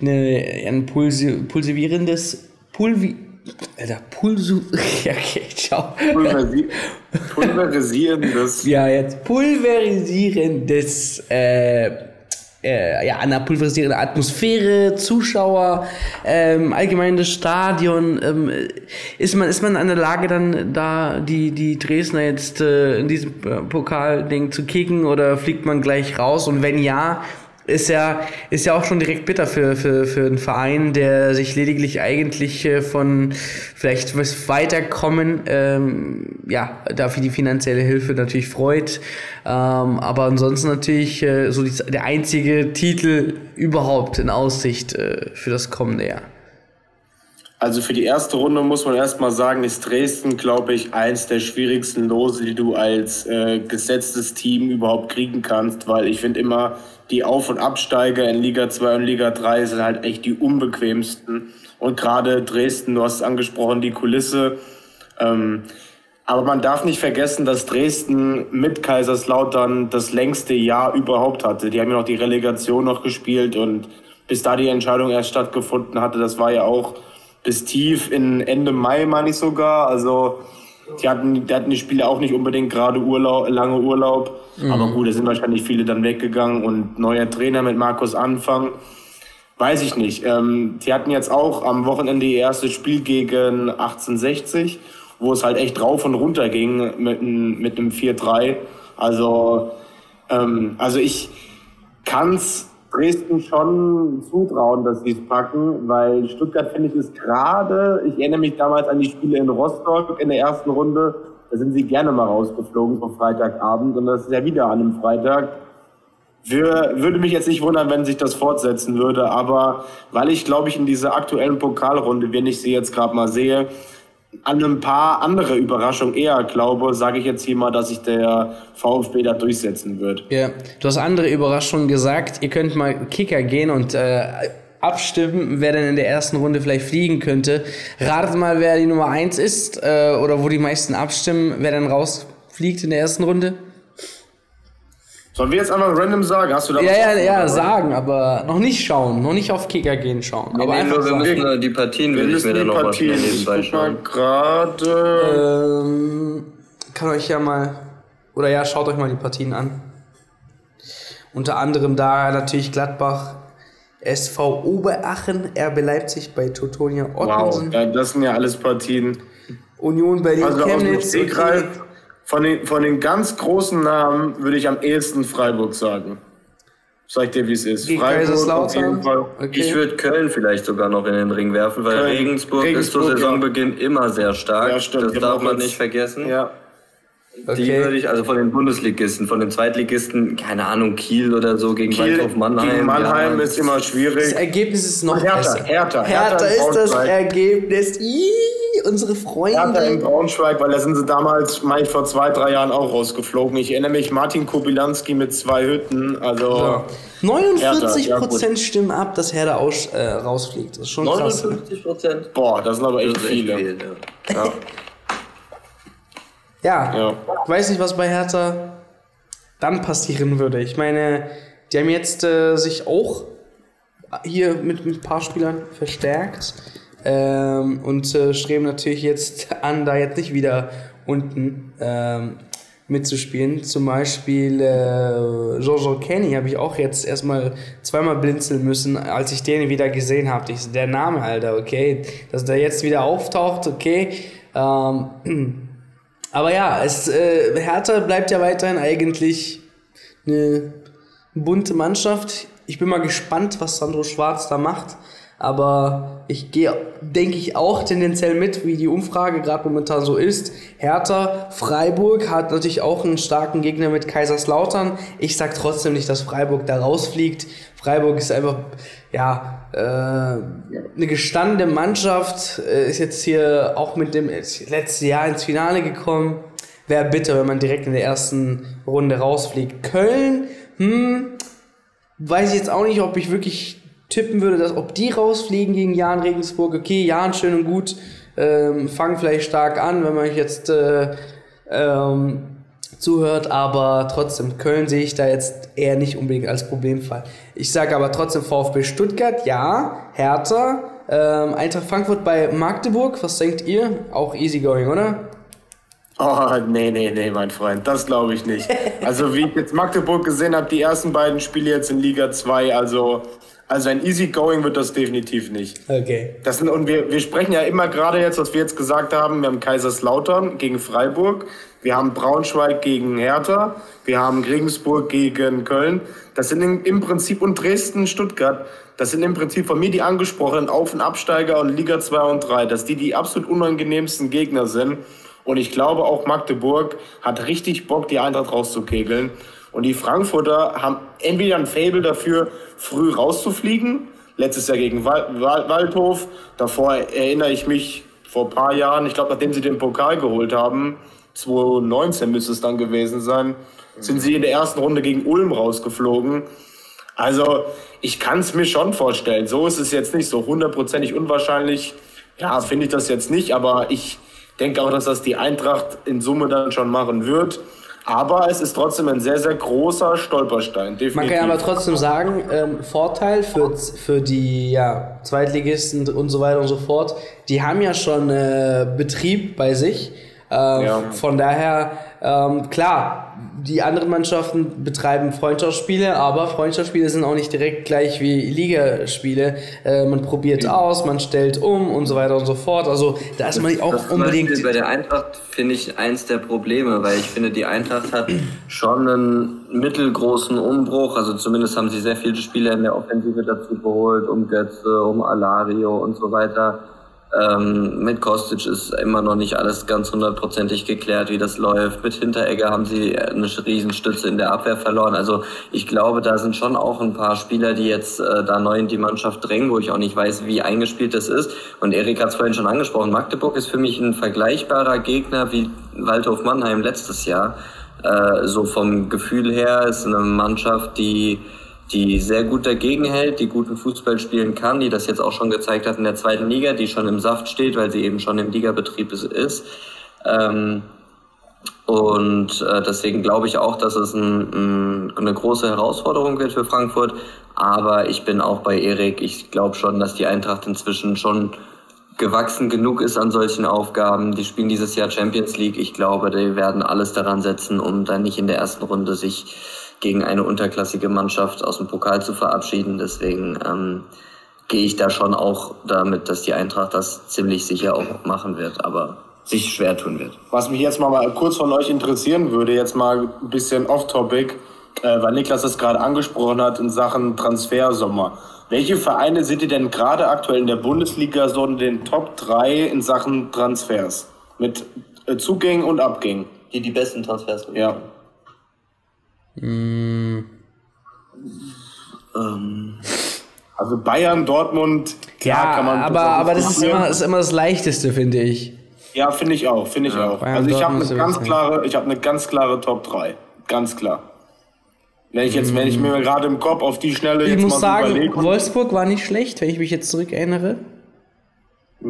eine, ein pulsi pulsivierendes, pulvi Alter, Pulsu. Ja, okay, ciao. Pulverisi pulverisierendes. Ja, jetzt pulverisierendes. Äh, äh, ja, eine pulverisierende Atmosphäre, Zuschauer, ähm, allgemeines Stadion. Ähm, ist, man, ist man in der Lage, dann da die, die Dresdner jetzt äh, in diesem Pokalding zu kicken oder fliegt man gleich raus? Und wenn ja, ist ja, ist ja auch schon direkt bitter für, für, für einen Verein, der sich lediglich eigentlich äh, von vielleicht was weiterkommen, ähm, ja, dafür die finanzielle Hilfe natürlich freut. Ähm, aber ansonsten natürlich äh, so die, der einzige Titel überhaupt in Aussicht äh, für das kommende Jahr. Also für die erste Runde muss man erstmal sagen, ist Dresden, glaube ich, eins der schwierigsten Lose, die du als äh, gesetztes Team überhaupt kriegen kannst, weil ich finde immer, die Auf- und Absteiger in Liga 2 und Liga 3 sind halt echt die unbequemsten. Und gerade Dresden, du hast es angesprochen, die Kulisse. Ähm, aber man darf nicht vergessen, dass Dresden mit Kaiserslautern das längste Jahr überhaupt hatte. Die haben ja noch die Relegation noch gespielt und bis da die Entscheidung erst stattgefunden hatte, das war ja auch bis tief in Ende Mai, meine ich sogar. Also die hatten, die hatten die Spiele auch nicht unbedingt gerade Urlaub, lange Urlaub. Mhm. Aber gut, da sind wahrscheinlich viele dann weggegangen und neuer Trainer mit Markus Anfang. Weiß ich nicht. Ähm, die hatten jetzt auch am Wochenende ihr erstes Spiel gegen 1860, wo es halt echt rauf und runter ging mit, mit einem 4-3. Also, ähm, also ich kann's Dresden schon zutrauen, dass sie es packen, weil Stuttgart finde ich ist gerade, ich erinnere mich damals an die Spiele in Rostock in der ersten Runde, da sind sie gerne mal rausgeflogen vom Freitagabend und das ist ja wieder an einem Freitag. Wir, würde mich jetzt nicht wundern, wenn sich das fortsetzen würde, aber weil ich glaube ich in dieser aktuellen Pokalrunde, wenn ich sie jetzt gerade mal sehe, an ein paar andere Überraschungen eher glaube, sage ich jetzt hier mal, dass sich der VfB da durchsetzen wird. Ja, du hast andere Überraschungen gesagt. Ihr könnt mal Kicker gehen und äh, abstimmen, wer denn in der ersten Runde vielleicht fliegen könnte. Ratet mal, wer die Nummer 1 ist äh, oder wo die meisten abstimmen, wer dann rausfliegt in der ersten Runde. Sollen wir jetzt einfach random sagen? Hast du da Ja, ja, ja, sagen, aber noch nicht schauen, noch nicht auf Kicker gehen schauen. Nee, aber nee, einfach nur, wir sagen. müssen die Partien, Wir will ich mir müssen dann die noch mal Partien. schnell Ich nebenbei schauen. gerade. Ähm, kann euch ja mal, oder ja, schaut euch mal die Partien an. Unter anderem da natürlich Gladbach, SV Oberachen, RB Leipzig bei Teutonia Wow, Ottensen, ja, das sind ja alles Partien. Union Berlin, Also aus dem Chemnitz. Stegreif, von den, von den ganz großen Namen würde ich am ehesten Freiburg sagen. Sag ich dir, wie es ist. Gegen Freiburg auf Kaiserslautern. jeden Fall. Okay. Ich würde Köln vielleicht sogar noch in den Ring werfen, weil Köln. Regensburg, ist zu Regensburg, ja. Saisonbeginn immer sehr stark. Ja, stimmt. Das Die darf man jetzt- nicht vergessen. Ja. Die Okay. würde ich, also von den Bundesligisten, von den Zweitligisten, keine Ahnung, Kiel oder so gegen Kiel Waldhof Mannheim. gegen Mannheim ja, ist immer Das schwierig. Ergebnis ist noch Hertha, besser. Hertha, Hertha, Hertha in ist das. Ergebnis. Ih, unsere Hertha in Freunde. Braunschweig, weil da sind sie damals, meine ich, vor zwei, drei Jahren auch rausgeflogen. Ich erinnere mich, Martin Kobilanski mit zwei Hütten. Also, Ja. 49% Hertha, ja, gut. stimmen ab, dass Hertha aus, äh, rausfliegt. Das ist schon krass. ne? 59 Prozent. boah, das sind aber echt viele. viel, ja. Ja. Ja, Ja. ich weiß nicht, was bei Hertha dann passieren würde. Ich meine, die haben jetzt äh, sich auch hier mit, mit ein paar Spielern verstärkt ähm, und äh, streben natürlich jetzt an, da jetzt nicht wieder unten ähm, mitzuspielen. Zum Beispiel äh, Jojo Kenny habe ich auch jetzt erstmal zweimal blinzeln müssen, als ich den wieder gesehen habe. Der Name, Alter, okay. Dass der jetzt wieder auftaucht, okay. Ähm, aber ja, es, äh, Hertha bleibt ja weiterhin eigentlich eine bunte Mannschaft. Ich bin mal gespannt, was Sandro Schwarz da macht. Aber ich gehe, denke ich, auch tendenziell mit, wie die Umfrage gerade momentan so ist. Hertha, Freiburg hat natürlich auch einen starken Gegner mit Kaiserslautern. Ich sag trotzdem nicht, dass Freiburg da rausfliegt. Freiburg ist einfach, ja, äh, eine gestandene Mannschaft, äh, ist jetzt hier auch mit dem letzten Jahr ins Finale gekommen. Wäre bitter, wenn man direkt in der ersten Runde rausfliegt. Köln, hm, weiß ich jetzt auch nicht, ob ich wirklich tippen würde, dass ob die rausfliegen gegen Jan Regensburg, okay, Jan schön und gut, ähm, fangen vielleicht stark an, wenn man jetzt äh, ähm, zuhört, aber trotzdem, Köln sehe ich da jetzt eher nicht unbedingt als Problemfall. Ich sage aber trotzdem VfB Stuttgart, ja, Hertha, ähm, Eintracht Frankfurt bei Magdeburg, was denkt ihr? Auch easygoing, oder? Oh, nee, nee, nee, mein Freund, das glaube ich nicht. Also, wie ich jetzt Magdeburg gesehen habe, die ersten beiden Spiele jetzt in Liga 2, also also ein Easygoing wird das definitiv nicht. Okay. Das sind, und wir, wir sprechen ja immer gerade jetzt, was wir jetzt gesagt haben, wir haben Kaiserslautern gegen Freiburg, wir haben Braunschweig gegen Hertha, wir haben Regensburg gegen Köln. Das sind im, im Prinzip und Dresden, Stuttgart. Das sind im Prinzip von mir die angesprochenen Auf- und Absteiger und Liga 2 und 3, dass die die absolut unangenehmsten Gegner sind. Und ich glaube auch Magdeburg hat richtig Bock, die Eintracht rauszukegeln. Und die Frankfurter haben entweder ein Fable dafür, früh rauszufliegen. Letztes Jahr gegen Waldhof. Davor erinnere ich mich vor ein paar Jahren, ich glaube, nachdem sie den Pokal geholt haben, 2019 müsste es dann gewesen sein, sind sie in der ersten Runde gegen Ulm rausgeflogen. Also ich kann es mir schon vorstellen. So ist es jetzt nicht so hundertprozentig unwahrscheinlich. Ja, finde ich das jetzt nicht, aber ich denke auch, dass das die Eintracht in Summe dann schon machen wird. Aber es ist trotzdem ein sehr, sehr großer Stolperstein. Definitiv. Man kann aber trotzdem sagen, ähm, Vorteil für, für die ja, Zweitligisten und so weiter und so fort, die haben ja schon äh, Betrieb bei sich. Ähm, ja. Von daher, ähm, klar, die anderen Mannschaften betreiben Freundschaftsspiele, aber Freundschaftsspiele sind auch nicht direkt gleich wie Ligaspiele. Äh, man probiert mhm. aus, man stellt um und so weiter und so fort. Also da ist man auch das unbedingt. Beispiel bei der Eintracht finde ich eins der Probleme, weil ich finde, die Eintracht hat schon einen mittelgroßen Umbruch. Also zumindest haben sie sehr viele Spieler in der Offensive dazu geholt, um Götze, um Alario und so weiter ähm, mit Kostic ist immer noch nicht alles ganz hundertprozentig geklärt, wie das läuft. Mit Hinteregger haben sie eine Riesenstütze in der Abwehr verloren. Also ich glaube, da sind schon auch ein paar Spieler, die jetzt äh, da neu in die Mannschaft drängen, wo ich auch nicht weiß, wie eingespielt das ist. Und Erik hat es vorhin schon angesprochen. Magdeburg ist für mich ein vergleichbarer Gegner wie Waldhof Mannheim letztes Jahr. Äh, so vom Gefühl her ist eine Mannschaft, die die sehr gut dagegen hält, die guten Fußball spielen kann, die das jetzt auch schon gezeigt hat in der zweiten Liga, die schon im Saft steht, weil sie eben schon im Ligabetrieb ist. Ähm, und äh, deswegen glaube ich auch, dass es ein, ein, eine große Herausforderung wird für Frankfurt. Aber ich bin auch bei Erik. Ich glaube schon, dass die Eintracht inzwischen schon gewachsen genug ist an solchen Aufgaben. Die spielen dieses Jahr Champions League. Ich glaube, die werden alles daran setzen, um dann nicht in der ersten Runde sich gegen eine unterklassige Mannschaft aus dem Pokal zu verabschieden. Deswegen ähm, gehe ich da schon auch damit, dass die Eintracht das ziemlich sicher auch machen wird, aber sich schwer tun wird. Was mich jetzt mal, mal kurz von euch interessieren würde, jetzt mal ein bisschen off-topic, äh, weil Niklas das gerade angesprochen hat in Sachen Transfersommer. Welche Vereine sind ihr denn gerade aktuell in der Bundesliga so in den Top 3 in Sachen Transfers? Mit äh, Zugängen und Abgängen? Die die besten Transfers machen. Ja. Mm. Ähm, also Bayern, Dortmund, klar ja, kann man. Aber, aber das ist immer, ist immer das Leichteste, finde ich. Ja, finde ich auch, finde ich ja, auch. Bayern, also ich habe eine ganz klare, ich habe eine ganz klare Top 3. Ganz klar. Wenn ich jetzt, mm. wenn ich mir gerade im Kopf auf die Schnelle ich jetzt muss mal sagen, überlege. Wolfsburg war nicht schlecht, wenn ich mich jetzt zurückerinnere.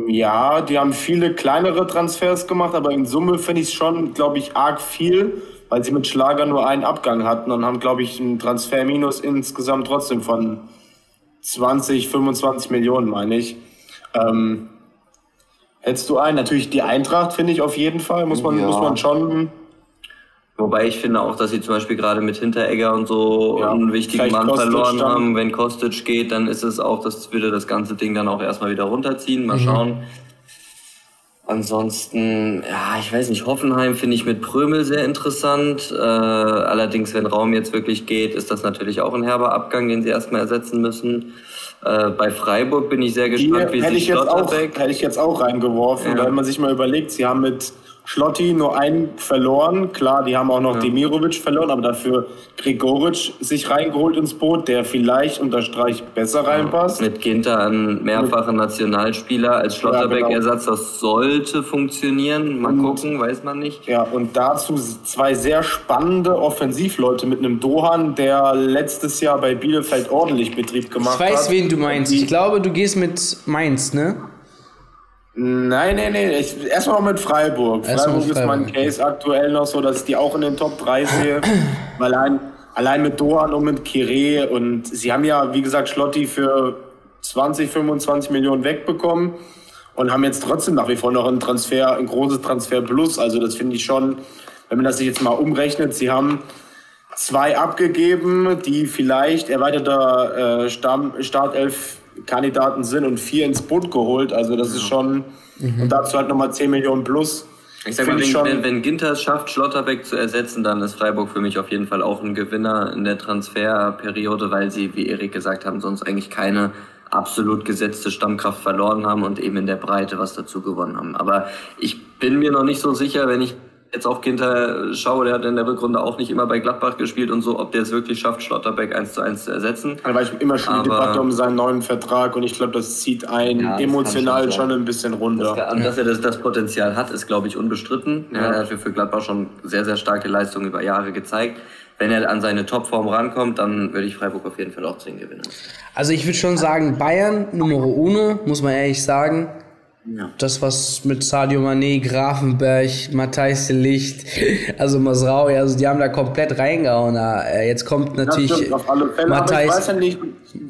Ja, die haben viele kleinere Transfers gemacht, aber in Summe finde ich es schon, glaube ich, arg viel weil sie mit Schlager nur einen Abgang hatten und haben, glaube ich, einen Transferminus insgesamt trotzdem von 20, 25 Millionen, meine ich. Ähm, hättest du einen? Natürlich die Eintracht, finde ich auf jeden Fall. Muss man, ja. muss man schon. Wobei ich finde auch, dass sie zum Beispiel gerade mit Hinteregger und so ja, einen wichtigen Mann Kostic verloren dann. haben. Wenn Kostic geht, dann ist es auch, das würde das ganze Ding dann auch erstmal wieder runterziehen. Mal mhm. schauen. Ansonsten, ja, ich weiß nicht, Hoffenheim finde ich mit Prömel sehr interessant. Äh, allerdings, wenn Raum jetzt wirklich geht, ist das natürlich auch ein herber Abgang, den sie erstmal ersetzen müssen. Äh, bei Freiburg bin ich sehr gespannt, Hier, wie sich Schlotterbeck... Hätte ich jetzt auch reingeworfen, ja. wenn man sich mal überlegt, sie haben mit Schlotti nur einen verloren. Klar, die haben auch noch ja. Demirovic verloren, aber dafür Grigoric sich reingeholt ins Boot, der vielleicht unter Streich besser reinpasst. Mit Ginter ein mehrfacher Nationalspieler als Schlotterbeck-Ersatz, ja, genau. das sollte funktionieren. Mal und, gucken, weiß man nicht. Ja, und dazu zwei sehr spannende Offensivleute mit einem Dohan, der letztes Jahr bei Bielefeld ordentlich Betrieb gemacht hat. Ich weiß, hat. wen du meinst. Ich glaube, du gehst mit Mainz, ne? Nein, nein, nein. erstmal noch mit Freiburg. Erst Freiburg, Freiburg ist mein Case aktuell noch so, dass ich die auch in den Top 3 sehe. allein, allein mit Dohan und mit Kire. Und sie haben ja, wie gesagt, Schlotti für 20, 25 Millionen wegbekommen und haben jetzt trotzdem nach wie vor noch ein Transfer, ein großes Transfer plus. Also das finde ich schon, wenn man das sich jetzt mal umrechnet, sie haben zwei abgegeben, die vielleicht erweiterter äh, Stamm, Startelf Kandidaten sind und vier ins Boot geholt. Also das ist schon, mhm. und dazu halt nochmal 10 Millionen plus. Ich sag mal, wenn, wenn, wenn Ginter es schafft, Schlotterbeck zu ersetzen, dann ist Freiburg für mich auf jeden Fall auch ein Gewinner in der Transferperiode, weil sie, wie Erik gesagt haben, sonst eigentlich keine absolut gesetzte Stammkraft verloren haben und eben in der Breite was dazu gewonnen haben. Aber ich bin mir noch nicht so sicher, wenn ich jetzt auch Ginter schaue, der hat in der Rückrunde auch nicht immer bei Gladbach gespielt und so, ob der es wirklich schafft, Schlotterbeck 1 zu 1 zu ersetzen. Da war ich immer schon die Debatte um seinen neuen Vertrag und ich glaube, das zieht einen ja, emotional schon, schon, ein bisschen runter. Das kann, dass er das, das, Potenzial hat, ist, glaube ich, unbestritten. Ja. er hat für Gladbach schon sehr, sehr starke Leistungen über Jahre gezeigt. Wenn er an seine Topform rankommt, dann würde ich Freiburg auf jeden Fall auch 10 gewinnen. Also ich würde schon sagen, Bayern Nummer uno, muss man ehrlich sagen. Ja. Das, was mit Sadio Mané, Grafenberg, Matthijs de Licht, also Masraui, also die haben da komplett reingehauen. Äh, jetzt kommt natürlich. Das auf alle Fälle, Matthijs, ich weiß, ja nicht,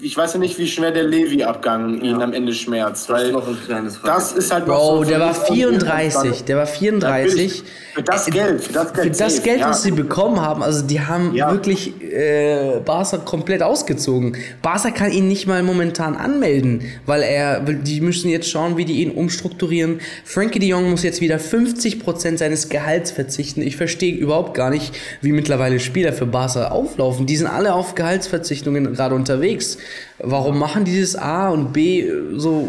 ich weiß ja nicht, wie schwer der Levi-Abgang ja. ihn am Ende schmerzt. Weil das ist, noch ein kleines das ist halt Bro, so der war 34. Der war 34. Für das Geld, für das Geld, für das Geld ja. was sie bekommen haben, also die haben wirklich äh, Barca komplett ausgezogen. Barca kann ihn nicht mal momentan anmelden, weil er, die müssen jetzt schauen, wie die ihn umstrukturieren. Frankie de Jong muss jetzt wieder 50% seines Gehalts verzichten. Ich verstehe überhaupt gar nicht, wie mittlerweile Spieler für Barca auflaufen. Die sind alle auf Gehaltsverzichtungen gerade unterwegs. Warum machen dieses A und B so,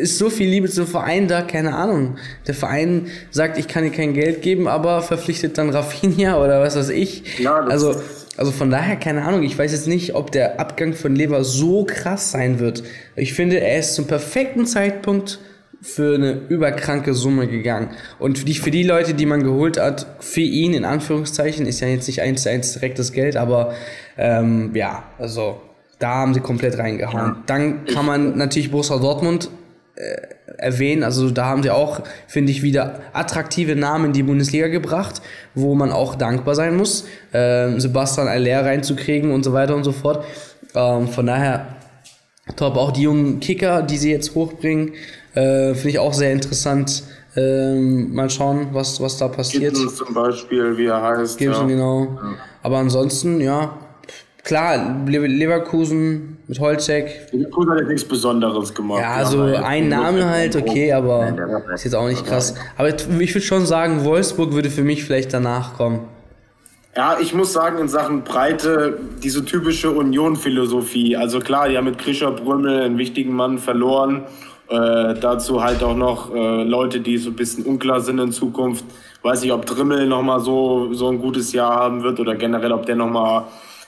ist so viel Liebe zum Verein da? Keine Ahnung. Der Verein sagt, ich kann dir kein Geld geben, aber verpflichtet dann Rafinha oder was weiß ich. Ja, also, also von daher, keine Ahnung, ich weiß jetzt nicht, ob der Abgang von Lever so krass sein wird. Ich finde, er ist zum perfekten Zeitpunkt für eine überkranke Summe gegangen. Und für die, für die Leute, die man geholt hat, für ihn in Anführungszeichen, ist ja jetzt nicht eins zu eins direktes Geld, aber ähm, ja, also da haben sie komplett reingehauen. Ja. Dann kann man natürlich Borussia Dortmund äh, erwähnen, also da haben sie auch, finde ich, wieder attraktive Namen in die Bundesliga gebracht, wo man auch dankbar sein muss, äh, Sebastian Aller reinzukriegen und so weiter und so fort. Ähm, von daher top, auch die jungen Kicker, die sie jetzt hochbringen, äh, Finde ich auch sehr interessant. Ähm, mal schauen, was, was da passiert. Gibson zum Beispiel, wie er heißt. Gibson, ja. genau. Ja. Aber ansonsten, ja, klar, Leverkusen mit Holzek. Leverkusen hat jetzt nichts Besonderes gemacht. Ja, also ein Name halt, okay, aber ist jetzt auch nicht krass. Aber ich würde schon sagen, Wolfsburg würde für mich vielleicht danach kommen. Ja, ich muss sagen, in Sachen Breite, diese typische Union-Philosophie. Also klar, die haben mit Krischer Brümmel einen wichtigen Mann verloren. Äh, dazu halt auch noch äh, Leute, die so ein bisschen unklar sind in Zukunft. Weiß nicht, ob Drimmel nochmal so, so ein gutes Jahr haben wird oder generell, ob der nochmal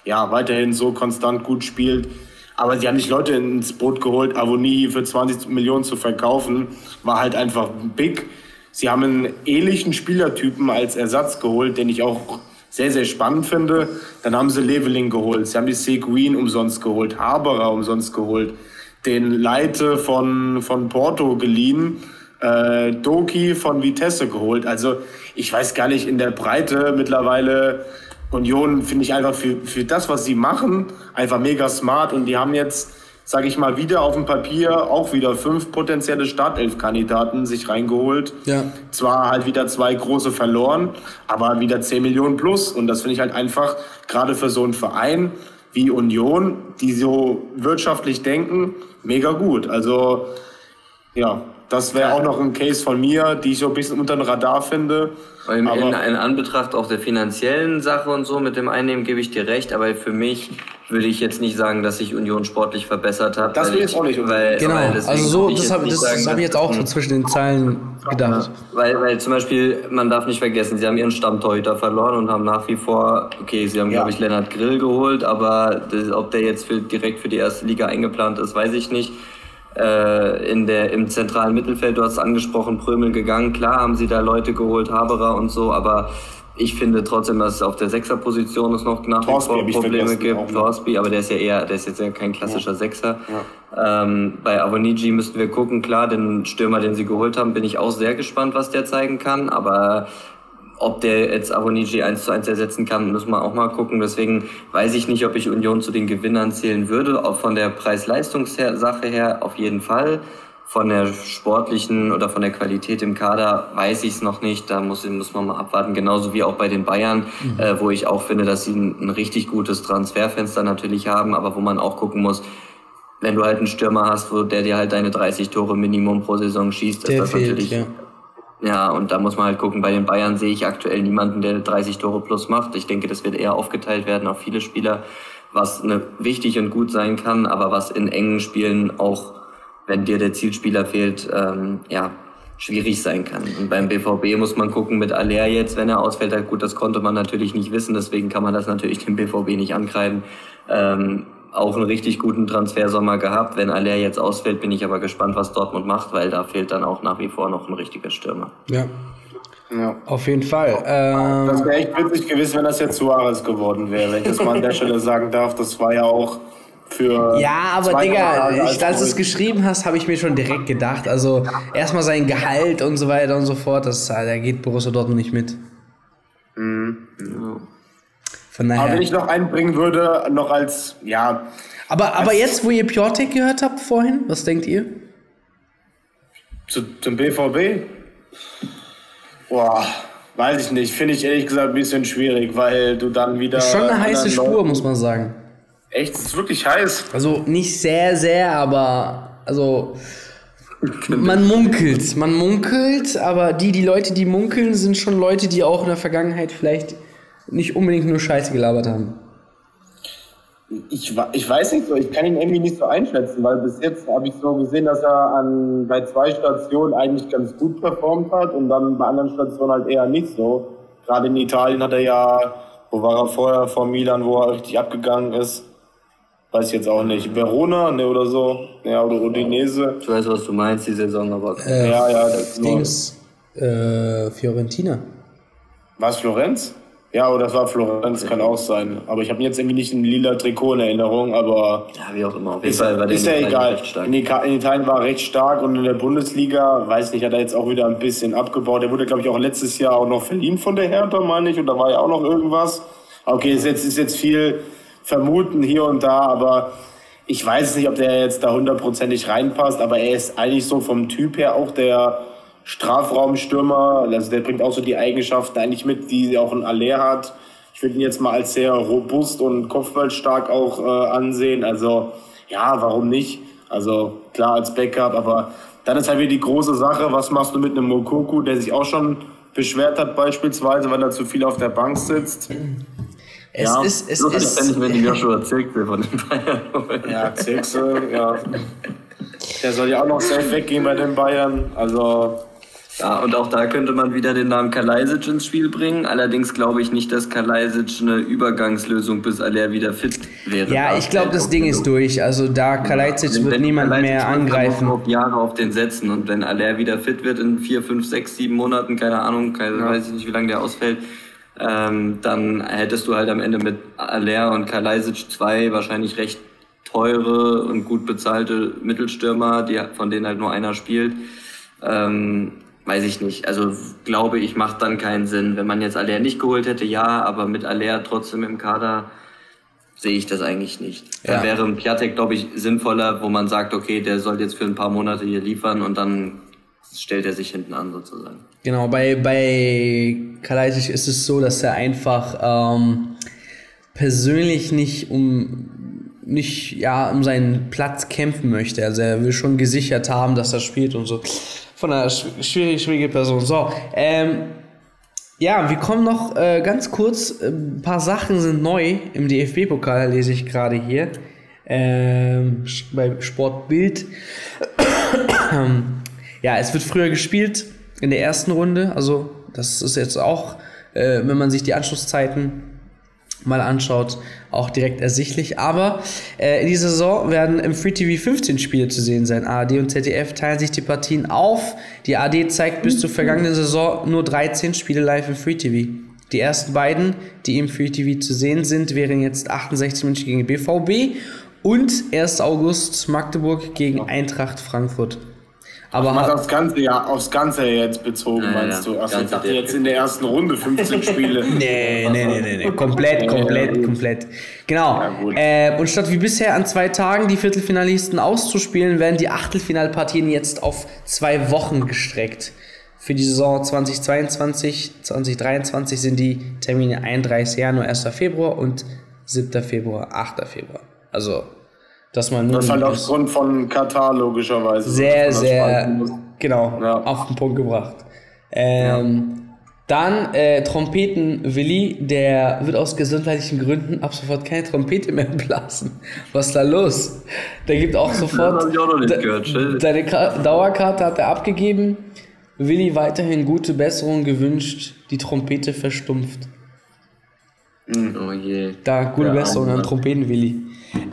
ja, weiterhin so konstant gut spielt. Aber sie haben nicht Leute ins Boot geholt, Avonie für 20 Millionen zu verkaufen, war halt einfach big. Sie haben einen ähnlichen Spielertypen als Ersatz geholt, den ich auch sehr, sehr spannend finde. Dann haben sie Leveling geholt, sie haben die Seguin umsonst geholt, Haberer umsonst geholt den Leite von, von Porto geliehen, äh, Doki von Vitesse geholt. Also ich weiß gar nicht, in der Breite mittlerweile Union finde ich einfach für, für das, was sie machen, einfach mega smart und die haben jetzt sage ich mal, wieder auf dem Papier auch wieder fünf potenzielle Startelf-Kandidaten sich reingeholt. Ja. Zwar halt wieder zwei große verloren, aber wieder 10 Millionen plus. Und das finde ich halt einfach, gerade für so einen Verein wie Union, die so wirtschaftlich denken, mega gut. Also, ja, das wäre auch noch ein Case von mir, die ich so ein bisschen unter dem Radar finde. In, in, in, Anbetracht auch der finanziellen Sache und so mit dem Einnehmen gebe ich dir recht, aber für mich würde ich jetzt nicht sagen, dass sich Union sportlich verbessert hat. Das will ich auch nicht. Weil, genau, weil also so, das habe hab ich jetzt auch so zwischen den Zeilen gedacht. Ja, weil, weil zum Beispiel, man darf nicht vergessen, sie haben ihren Stammtorhüter verloren und haben nach wie vor, okay, sie haben ja. glaube ich Lennart Grill geholt, aber das, ob der jetzt für, direkt für die erste Liga eingeplant ist, weiß ich nicht äh, in der, im zentralen Mittelfeld, du hast angesprochen, Prömel gegangen. Klar haben sie da Leute geholt, Haberer und so, aber ich finde trotzdem, dass es auf der Sechserposition es noch nach wie vor Probleme gibt. Torsby, aber der ist ja eher, der ist jetzt ja kein klassischer ja. Sechser. Ja. Ähm, bei Avoniji müssten wir gucken, klar, den Stürmer, den sie geholt haben, bin ich auch sehr gespannt, was der zeigen kann, aber ob der jetzt Avoniji 1 zu 1 ersetzen kann, müssen wir auch mal gucken. Deswegen weiß ich nicht, ob ich Union zu den Gewinnern zählen würde. Auch von der Preis-Leistungs-Sache her auf jeden Fall. Von der sportlichen oder von der Qualität im Kader weiß ich es noch nicht. Da muss, muss man mal abwarten. Genauso wie auch bei den Bayern, mhm. äh, wo ich auch finde, dass sie ein, ein richtig gutes Transferfenster natürlich haben, aber wo man auch gucken muss, wenn du halt einen Stürmer hast, wo der dir halt deine 30 Tore Minimum pro Saison schießt, der ist das fehlt, natürlich ja. Ja, und da muss man halt gucken, bei den Bayern sehe ich aktuell niemanden, der 30 Tore plus macht. Ich denke, das wird eher aufgeteilt werden auf viele Spieler, was ne, wichtig und gut sein kann, aber was in engen Spielen auch, wenn dir der Zielspieler fehlt, ähm, ja, schwierig sein kann. Und beim BVB muss man gucken mit Aller jetzt, wenn er ausfällt, gut, das konnte man natürlich nicht wissen, deswegen kann man das natürlich dem BVB nicht ankreiden. Ähm, auch einen richtig guten Transfersommer gehabt. Wenn Aller jetzt ausfällt, bin ich aber gespannt, was Dortmund macht, weil da fehlt dann auch nach wie vor noch ein richtiger Stürmer. Ja. Ja. Auf jeden Fall. Ähm, das wäre echt witzig gewesen, wenn das jetzt Suarez geworden wäre, wenn ich das mal an der Stelle sagen darf. Das war ja auch für. Ja, aber Digga, ich, als du es geschrieben hast, habe ich mir schon direkt gedacht. Also erstmal sein Gehalt und so weiter und so fort, das, da geht Borussia Dortmund nicht mit. Mhm. Ja. Von daher. Aber wenn ich noch einbringen würde, noch als, ja. Aber, aber jetzt, wo ihr Piotek gehört habt vorhin, was denkt ihr? Zu, zum BVB? Boah, weiß ich nicht. Finde ich ehrlich gesagt ein bisschen schwierig, weil du dann wieder. Ist schon eine heiße Spur, muss man sagen. Echt? Es ist wirklich heiß. Also nicht sehr, sehr, aber. Also. Man munkelt, man munkelt, aber die, die Leute, die munkeln, sind schon Leute, die auch in der Vergangenheit vielleicht nicht unbedingt nur Scheiße gelabert haben. Ich, ich weiß nicht so, ich kann ihn irgendwie nicht so einschätzen, weil bis jetzt habe ich so gesehen, dass er an, bei zwei Stationen eigentlich ganz gut performt hat und dann bei anderen Stationen halt eher nicht so. Gerade in Italien hat er ja, wo war er vorher, vor Milan, wo er richtig abgegangen ist, weiß ich jetzt auch nicht. Verona, ne, oder so, ja, oder Udinese. Ich weiß, was du meinst, die Saison, aber. Äh, ja, ja, das Dings, äh, Fiorentina. War es Florenz? Ja, oder das war Florenz, kann auch sein. Aber ich habe jetzt irgendwie nicht ein lila Trikot in Erinnerung, aber. Ja, wie auch immer. Auf jeden ist, Fall war ist ja egal. In, Italien war er recht stark und in der Bundesliga, weiß nicht, hat er jetzt auch wieder ein bisschen abgebaut. Er wurde, glaube ich, auch letztes Jahr auch noch verliehen von der Hertha, meine ich, und da war ja auch noch irgendwas. Okay, ist jetzt, ist jetzt viel Vermuten hier und da, aber ich weiß nicht, ob der jetzt da hundertprozentig reinpasst, aber er ist eigentlich so vom Typ her auch der Strafraumstürmer. Also der bringt auch so die Eigenschaften eigentlich mit, die auch ein Aller hat. Ich würde ihn jetzt mal als sehr robust und kopfballstark auch äh, ansehen. Also ja, warum nicht? Also klar als Backup, aber dann ist halt wieder die große Sache, was machst du mit einem Mokoku, der sich auch schon beschwert hat beispielsweise, weil er zu viel auf der Bank sitzt. Es ja, ist, es das ist. Ich wenn die Joshua Zirkse von den Bayern Ja, Zirkse, ja. Der soll ja auch noch safe weggehen bei den Bayern. Also ja, und auch da könnte man wieder den Namen Kalajdzic ins Spiel bringen. Allerdings glaube ich nicht, dass Kalajdzic eine Übergangslösung bis Aller wieder fit wäre. Ja, ich glaube, das Ding ist durch. Also da Kalajdzic ja, wird niemand Kalajdzic mehr angreifen. Noch Jahre auf den setzen und wenn Aller wieder fit wird in vier, fünf, sechs, sieben Monaten, keine Ahnung, keine, ja. weiß ich nicht, wie lange der ausfällt, ähm, dann hättest du halt am Ende mit Aller und Kalajdzic zwei wahrscheinlich recht teure und gut bezahlte Mittelstürmer, die, von denen halt nur einer spielt. Ähm, weiß ich nicht. Also glaube ich, macht dann keinen Sinn. Wenn man jetzt Aller nicht geholt hätte, ja, aber mit Aller trotzdem im Kader sehe ich das eigentlich nicht. Da Ja. wäre ein Piatek, glaube ich, sinnvoller, wo man sagt, okay, der soll jetzt für ein paar Monate hier liefern und dann stellt er sich hinten an sozusagen. Genau, bei, bei Kalajdzic ist es so, dass er einfach ähm, persönlich nicht um nicht ja um seinen Platz kämpfen möchte. Also er will schon gesichert haben, dass er spielt und so. Von einer schw- schwierige, schwierige Person. So, ähm, ja, wir kommen noch äh, ganz kurz. Ein paar Sachen sind neu im DFB-Pokal, lese ich gerade hier. Ähm, bei Sportbild. ja, es wird früher gespielt in der ersten Runde. Also, das ist jetzt auch, äh, wenn man sich die Anschlusszeiten mal anschaut, auch direkt ersichtlich. Aber äh, in dieser Saison werden im Free TV 15 Spiele zu sehen sein. ARD und ZDF teilen sich die Partien auf. Die ARD zeigt bis zur vergangenen Saison nur 13 Spiele live im Free TV. Die ersten beiden, die im Free TV zu sehen sind, wären jetzt 68 München gegen BVB und 1. August Magdeburg gegen Eintracht Frankfurt. Aber Mach aufs ganze Jahr, aufs ganze Jahr jetzt bezogen, Ja, meinst ja. du? Achso, ich dachte DFB. jetzt in der ersten Runde 15 Spiele. Nee, nee, nee, nee, nee. Komplett, komplett, komplett. Genau. Äh, und statt wie bisher an zwei Tagen die Viertelfinalisten auszuspielen, werden die Achtelfinalpartien jetzt auf zwei Wochen gestreckt. Für die Saison 2022, 2023 sind die Termine 31. Januar, 1. Februar und 7. Februar, 8. Februar. Also, dass man nur Das ist halt aufgrund von Katar logischerweise. sehr, sehr, genau, Ja. auf den Punkt gebracht. Ähm, Dann äh, Trompeten-Willi, der wird aus gesundheitlichen Gründen ab sofort keine Trompete mehr blasen. Was ist da los? Der gibt auch sofort. Das ich auch noch nicht gehört. Seine Ka Dauerkarte hat er abgegeben. Willi weiterhin gute Besserung gewünscht. Die Trompete verstumpft. Oh je. Da, gute Ja, Besserung an Mann. Trompeten-Willi.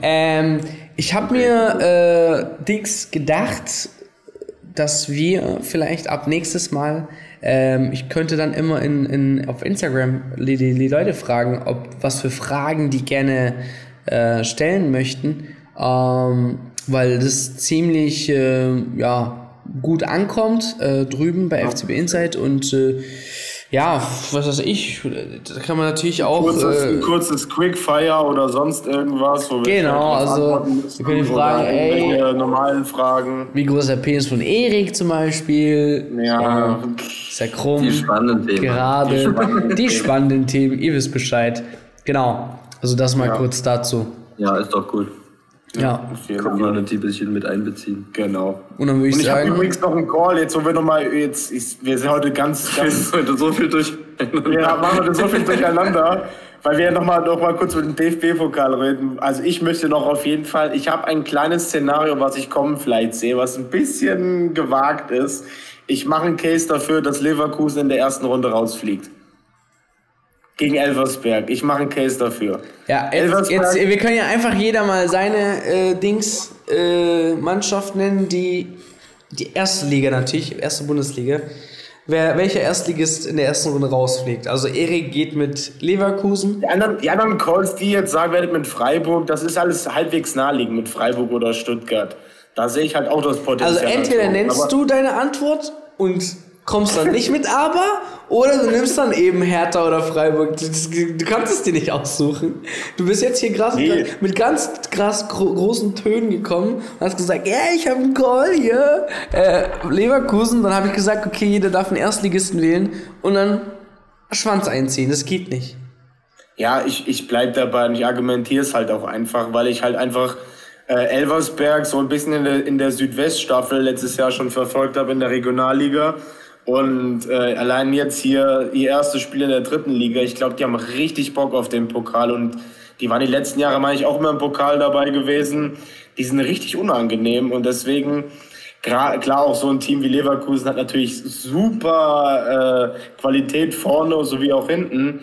Ähm, ich habe mir äh, Dings gedacht, dass wir vielleicht ab nächstes Mal, ähm, ich könnte dann immer in, in, auf Instagram die, die, die Leute fragen, ob was für Fragen die gerne äh, stellen möchten, ähm, weil das ziemlich äh, ja, gut ankommt äh, drüben bei FCB Insight und äh, ja, was weiß ich, da kann man natürlich auch. Kurzes, äh, ein kurzes Quickfire oder sonst irgendwas, wo wir Genau, also, antworten müssen wir können die Fragen, ey. normalen Fragen. Wie groß der Penis von Erik zum Beispiel? Ja, Ist ja krumm. Die spannenden Themen. Gerade. Die spannenden Die spannenden Themen. Ihr wisst Bescheid. Genau. Also das mal Ja. kurz dazu. Ja, ist doch gut. Ja. auf jeden Fall. Community ein bisschen mit einbeziehen. Genau. Und dann würde ich, Und ich habe sagen, übrigens noch einen Call, jetzt wo wir nochmal, jetzt, ich, wir sind heute ganz, ganz heute so viel durch. Wir machen heute so viel durcheinander, weil wir ja nochmal noch mal kurz mit dem DFB-Pokal reden. Also ich möchte noch auf jeden Fall, ich habe ein kleines Szenario, was ich kommen vielleicht sehe, was ein bisschen gewagt ist. Ich mache einen Case dafür, dass Leverkusen in der ersten Runde rausfliegt. Gegen Elversberg. Ich mache einen Case dafür. ja, jetzt, Elversberg- jetzt, wir können ja einfach jeder mal seine äh, Dings äh, Mannschaft nennen, die die erste Liga natürlich, erste Bundesliga. Wer, welcher Erstligist in der ersten Runde rausfliegt? Also Erik geht mit Leverkusen. Die anderen, die anderen Calls, die jetzt sagen werdet mit Freiburg, das ist alles halbwegs naheliegend mit Freiburg oder Stuttgart. Da sehe ich halt auch das Potenzial. Also entweder dazu. nennst du deine Antwort und kommst dann nicht mit aber oder du nimmst dann eben Hertha oder Freiburg. Du, du kannst es dir nicht aussuchen. Du bist jetzt hier krass, Nee. mit ganz krass gro großen Tönen gekommen und hast gesagt, ja, ich habe einen Call hier. Äh, Leverkusen, dann habe ich gesagt, okay, jeder darf einen Erstligisten wählen und dann Schwanz einziehen. Das geht nicht. Ja, ich, ich bleib dabei und ich argumentiere es halt auch einfach, weil ich halt einfach äh, Elversberg so ein bisschen in der, in der Südweststaffel letztes Jahr schon verfolgt habe in der Regionalliga. Und äh, allein jetzt hier ihr erstes Spiel in der dritten Liga, ich glaube, die haben richtig Bock auf den Pokal und die waren die letzten Jahre, meine ich, auch immer im Pokal dabei gewesen. Die sind richtig unangenehm und deswegen, klar, auch so ein Team wie Leverkusen hat natürlich super äh, Qualität vorne sowie auch hinten.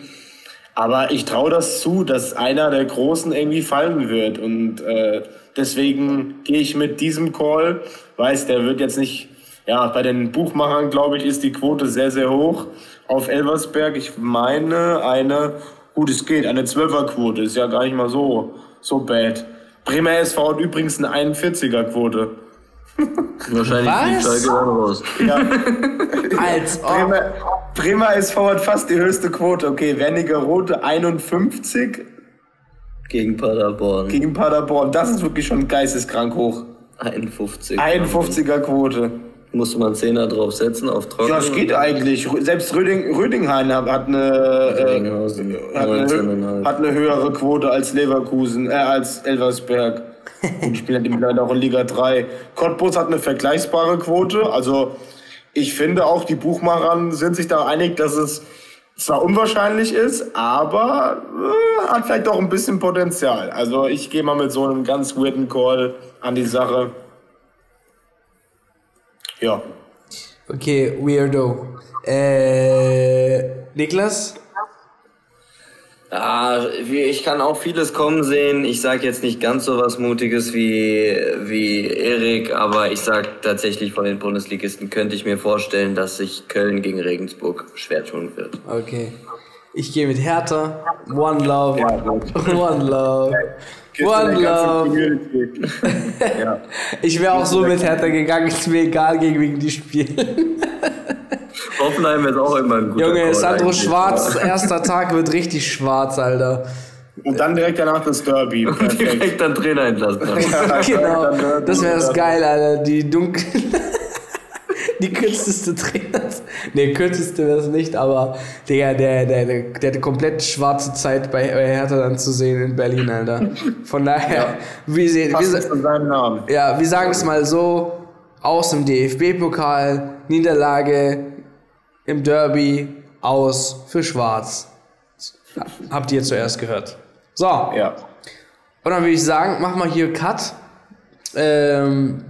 Aber ich traue das zu, dass einer der Großen irgendwie fallen wird. Und äh, deswegen gehe ich mit diesem Call. Weiß, der wird jetzt nicht, ja, bei den Buchmachern, glaube ich, ist die Quote sehr, sehr hoch auf Elversberg. Ich meine eine, gut, es geht, eine 12er-Quote. Ist ja gar nicht mal so, so bad. Bremer SV hat übrigens eine 41er-Quote. Wahrscheinlich fliegt Schalke dann raus. Ja, Als ob. Bremer, Bremer SV hat fast die höchste Quote. Okay, Wernigerode 51. Gegen Paderborn. Gegen Paderborn. Das ist wirklich schon geisteskrank hoch. 51. 51er Quote. Musste man 10er drauf setzen auf Trocken. Ja, das geht eigentlich. Selbst Röding, Rödinghain hat, hat, eine, äh, hat, eine, 19,5. hat eine höhere Quote als Leverkusen, äh, als Elversberg. Und die spielen halt leider auch in Liga 3. Cottbus hat eine vergleichbare Quote. Also ich finde auch, die Buchmachern sind sich da einig, dass es zwar unwahrscheinlich ist, aber äh, hat vielleicht auch ein bisschen Potenzial. Also ich gehe mal mit so einem ganz weirden Call an die Sache. Ja. Okay, Weirdo. Äh, Niklas? Ah, ich kann auch vieles kommen sehen. Ich sage jetzt nicht ganz so was Mutiges wie, wie Erik, aber ich sag tatsächlich von den Bundesligisten könnte ich mir vorstellen, dass sich Köln gegen Regensburg schwer tun wird. Okay. Ich gehe mit Hertha. One Love. One Love. One Love. Ja. Ich wäre auch so mit Hertha gegangen. Ist mir egal, gegen wen die spielen. Hoffenheim ist auch immer ein guter Junge, Call Sandro Schwarz, erster Tag wird richtig schwarz, Alter. Und dann direkt danach das Derby. Perfekt. Direkt dann Trainer entlassen. Genau. Das wäre das geil, Alter. Die dunkel. Die kürzeste Trainer. Ne, kürzeste wäre es nicht, aber Digga, der, der, der, der hatte komplett schwarze Zeit bei Hertha dann zu sehen in Berlin, Alter. Von daher, wir sehen, wir, ja, wir sagen es mal so, aus dem DFB-Pokal, Niederlage im Derby, aus für Schwarz. Habt ihr zuerst gehört. So, Ja. und dann würde ich sagen, mach mal hier Cut. Ähm,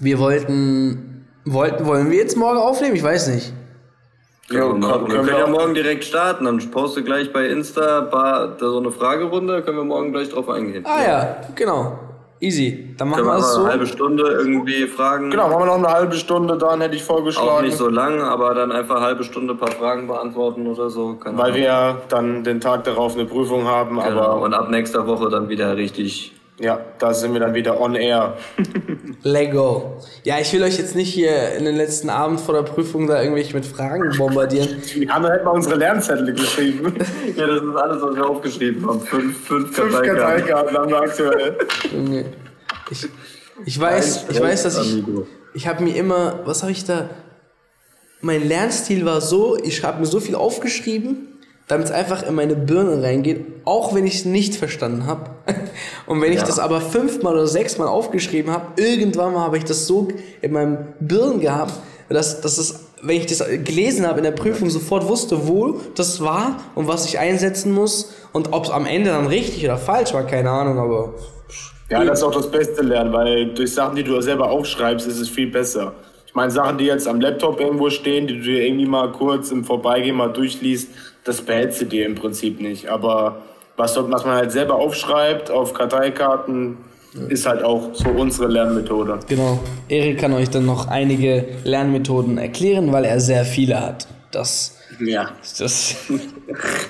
wir wollten, wollten, wollen wir jetzt morgen aufnehmen? Ich weiß nicht. Ja, Können wir, wir können können ja wir- morgen direkt starten. Dann poste gleich bei Insta da so eine Fragerunde. Können wir morgen gleich drauf eingehen. Ah ja, genau. Easy. Dann machen Können wir wir es so. eine halbe Stunde irgendwie fragen. Genau, machen wir noch eine halbe Stunde, dann hätte ich Auch vorgeschlagen. nicht so lang, aber dann einfach eine halbe Stunde ein paar Fragen beantworten oder so. Keine Weil Ahnung. wir ja dann den Tag darauf eine Prüfung haben, Genau. aber Und ab nächster Woche dann wieder richtig. Ja, da sind wir dann wieder on air. Lego. Ja, ich will euch jetzt nicht hier in den letzten Abend vor der Prüfung da irgendwelche mit Fragen bombardieren. Wir haben halt mal unsere Lernzettel geschrieben. Ja, das ist alles, was wir aufgeschrieben haben. Fünf, fünf, Fünf Karteikarten haben wir aktuell. Junge. Ich, ich weiß, ich weiß, dass ich, ich habe mir immer, was habe ich da? Mein Lernstil war so, ich habe mir so viel aufgeschrieben, damit es einfach in meine Birne reingeht, auch wenn ich es nicht verstanden habe. Und wenn ich Ja. das aber fünfmal oder sechsmal aufgeschrieben habe, irgendwann mal habe ich das so in meinem Birn gehabt, dass, dass es, wenn ich das gelesen habe in der Prüfung, sofort wusste, wo das war und was ich einsetzen muss und ob es am Ende dann richtig oder falsch war, keine Ahnung, aber Ja, das ist auch das beste Lernen, weil durch Sachen, die du selber aufschreibst, ist es viel besser. Ich meine, Sachen, die jetzt am Laptop irgendwo stehen, die du dir irgendwie mal kurz im Vorbeigehen mal durchliest, das behältst du dir im Prinzip nicht. Aber was, was man halt selber aufschreibt auf Karteikarten, ist halt auch so unsere Lernmethode. Genau. Erik kann euch dann noch einige Lernmethoden erklären, weil er sehr viele hat. Das, Ja. das,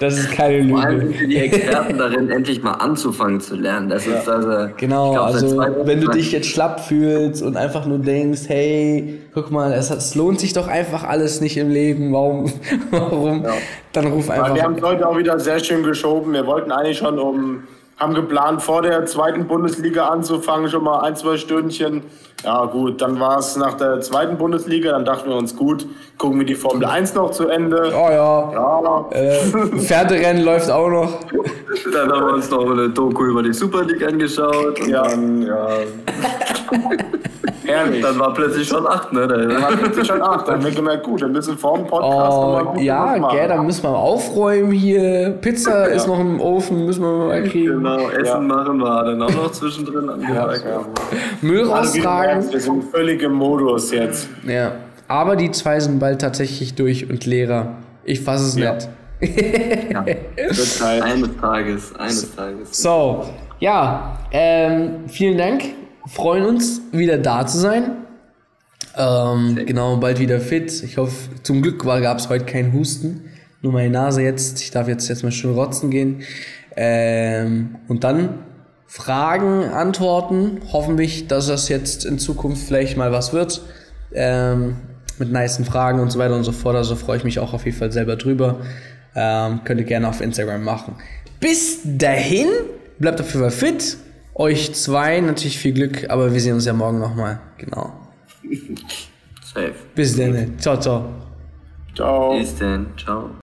das ist keine Vor allem Lüge. wir die Experten darin, endlich mal anzufangen zu lernen. Das ist also. Genau, glaub, also wenn du dich jetzt schlapp fühlst und einfach nur denkst, hey, guck mal, es, es lohnt sich doch einfach alles nicht im Leben, warum, warum, dann ruf Aber wir einfach. haben es heute auch wieder sehr schön geschoben. Wir wollten eigentlich schon um, haben geplant, vor der zweiten Bundesliga anzufangen, schon mal ein, zwei Stündchen. Ja, gut, dann war es nach der zweiten Bundesliga, dann dachten wir uns, gut, gucken wir die Formel 1 noch zu Ende. Oh ja, Ja, äh, Pferderennen läuft auch noch. Dann haben wir uns noch eine Doku über die Super League angeschaut. Und Ja. dann, ja. herrlich. Dann war plötzlich schon acht, ne? Dann Da- hat es schon acht. Dann haben wir gemerkt, gut, wir müssen vor dem Podcast Oh, gut ja, gell, da müssen wir aufräumen hier. Pizza ist noch im Ofen, müssen wir mal kriegen. Genau, Essen Ja. machen wir dann auch noch zwischendrin angesagt. ja. Müll Also, raustragen. merkst, wir sind völlig im Modus jetzt. Ja. Aber die zwei sind bald tatsächlich durch und Lehrer. Ich fasse es Ja. nicht. Halt. Eines Tages, eines Tages. So, ja, ähm, vielen Dank. Freuen uns, wieder da zu sein. Ähm, genau, bald wieder fit. Ich hoffe, zum Glück gab es heute keinen Husten. Nur meine Nase jetzt. Ich darf jetzt, jetzt mal schön rotzen gehen. Ähm, und dann Fragen, Antworten. Hoffentlich, dass das jetzt in Zukunft vielleicht mal was wird. Ähm, mit nicen Fragen und so weiter und so fort. Also freue ich mich auch auf jeden Fall selber drüber. Ähm, könnt ihr gerne auf Instagram machen. Bis dahin Bleibt auf jeden Fall fit. Euch zwei natürlich viel Glück, aber wir sehen uns ja morgen nochmal. Genau. Safe. Bis dann. Ciao, ciao. Ciao. Bis denn. Ciao.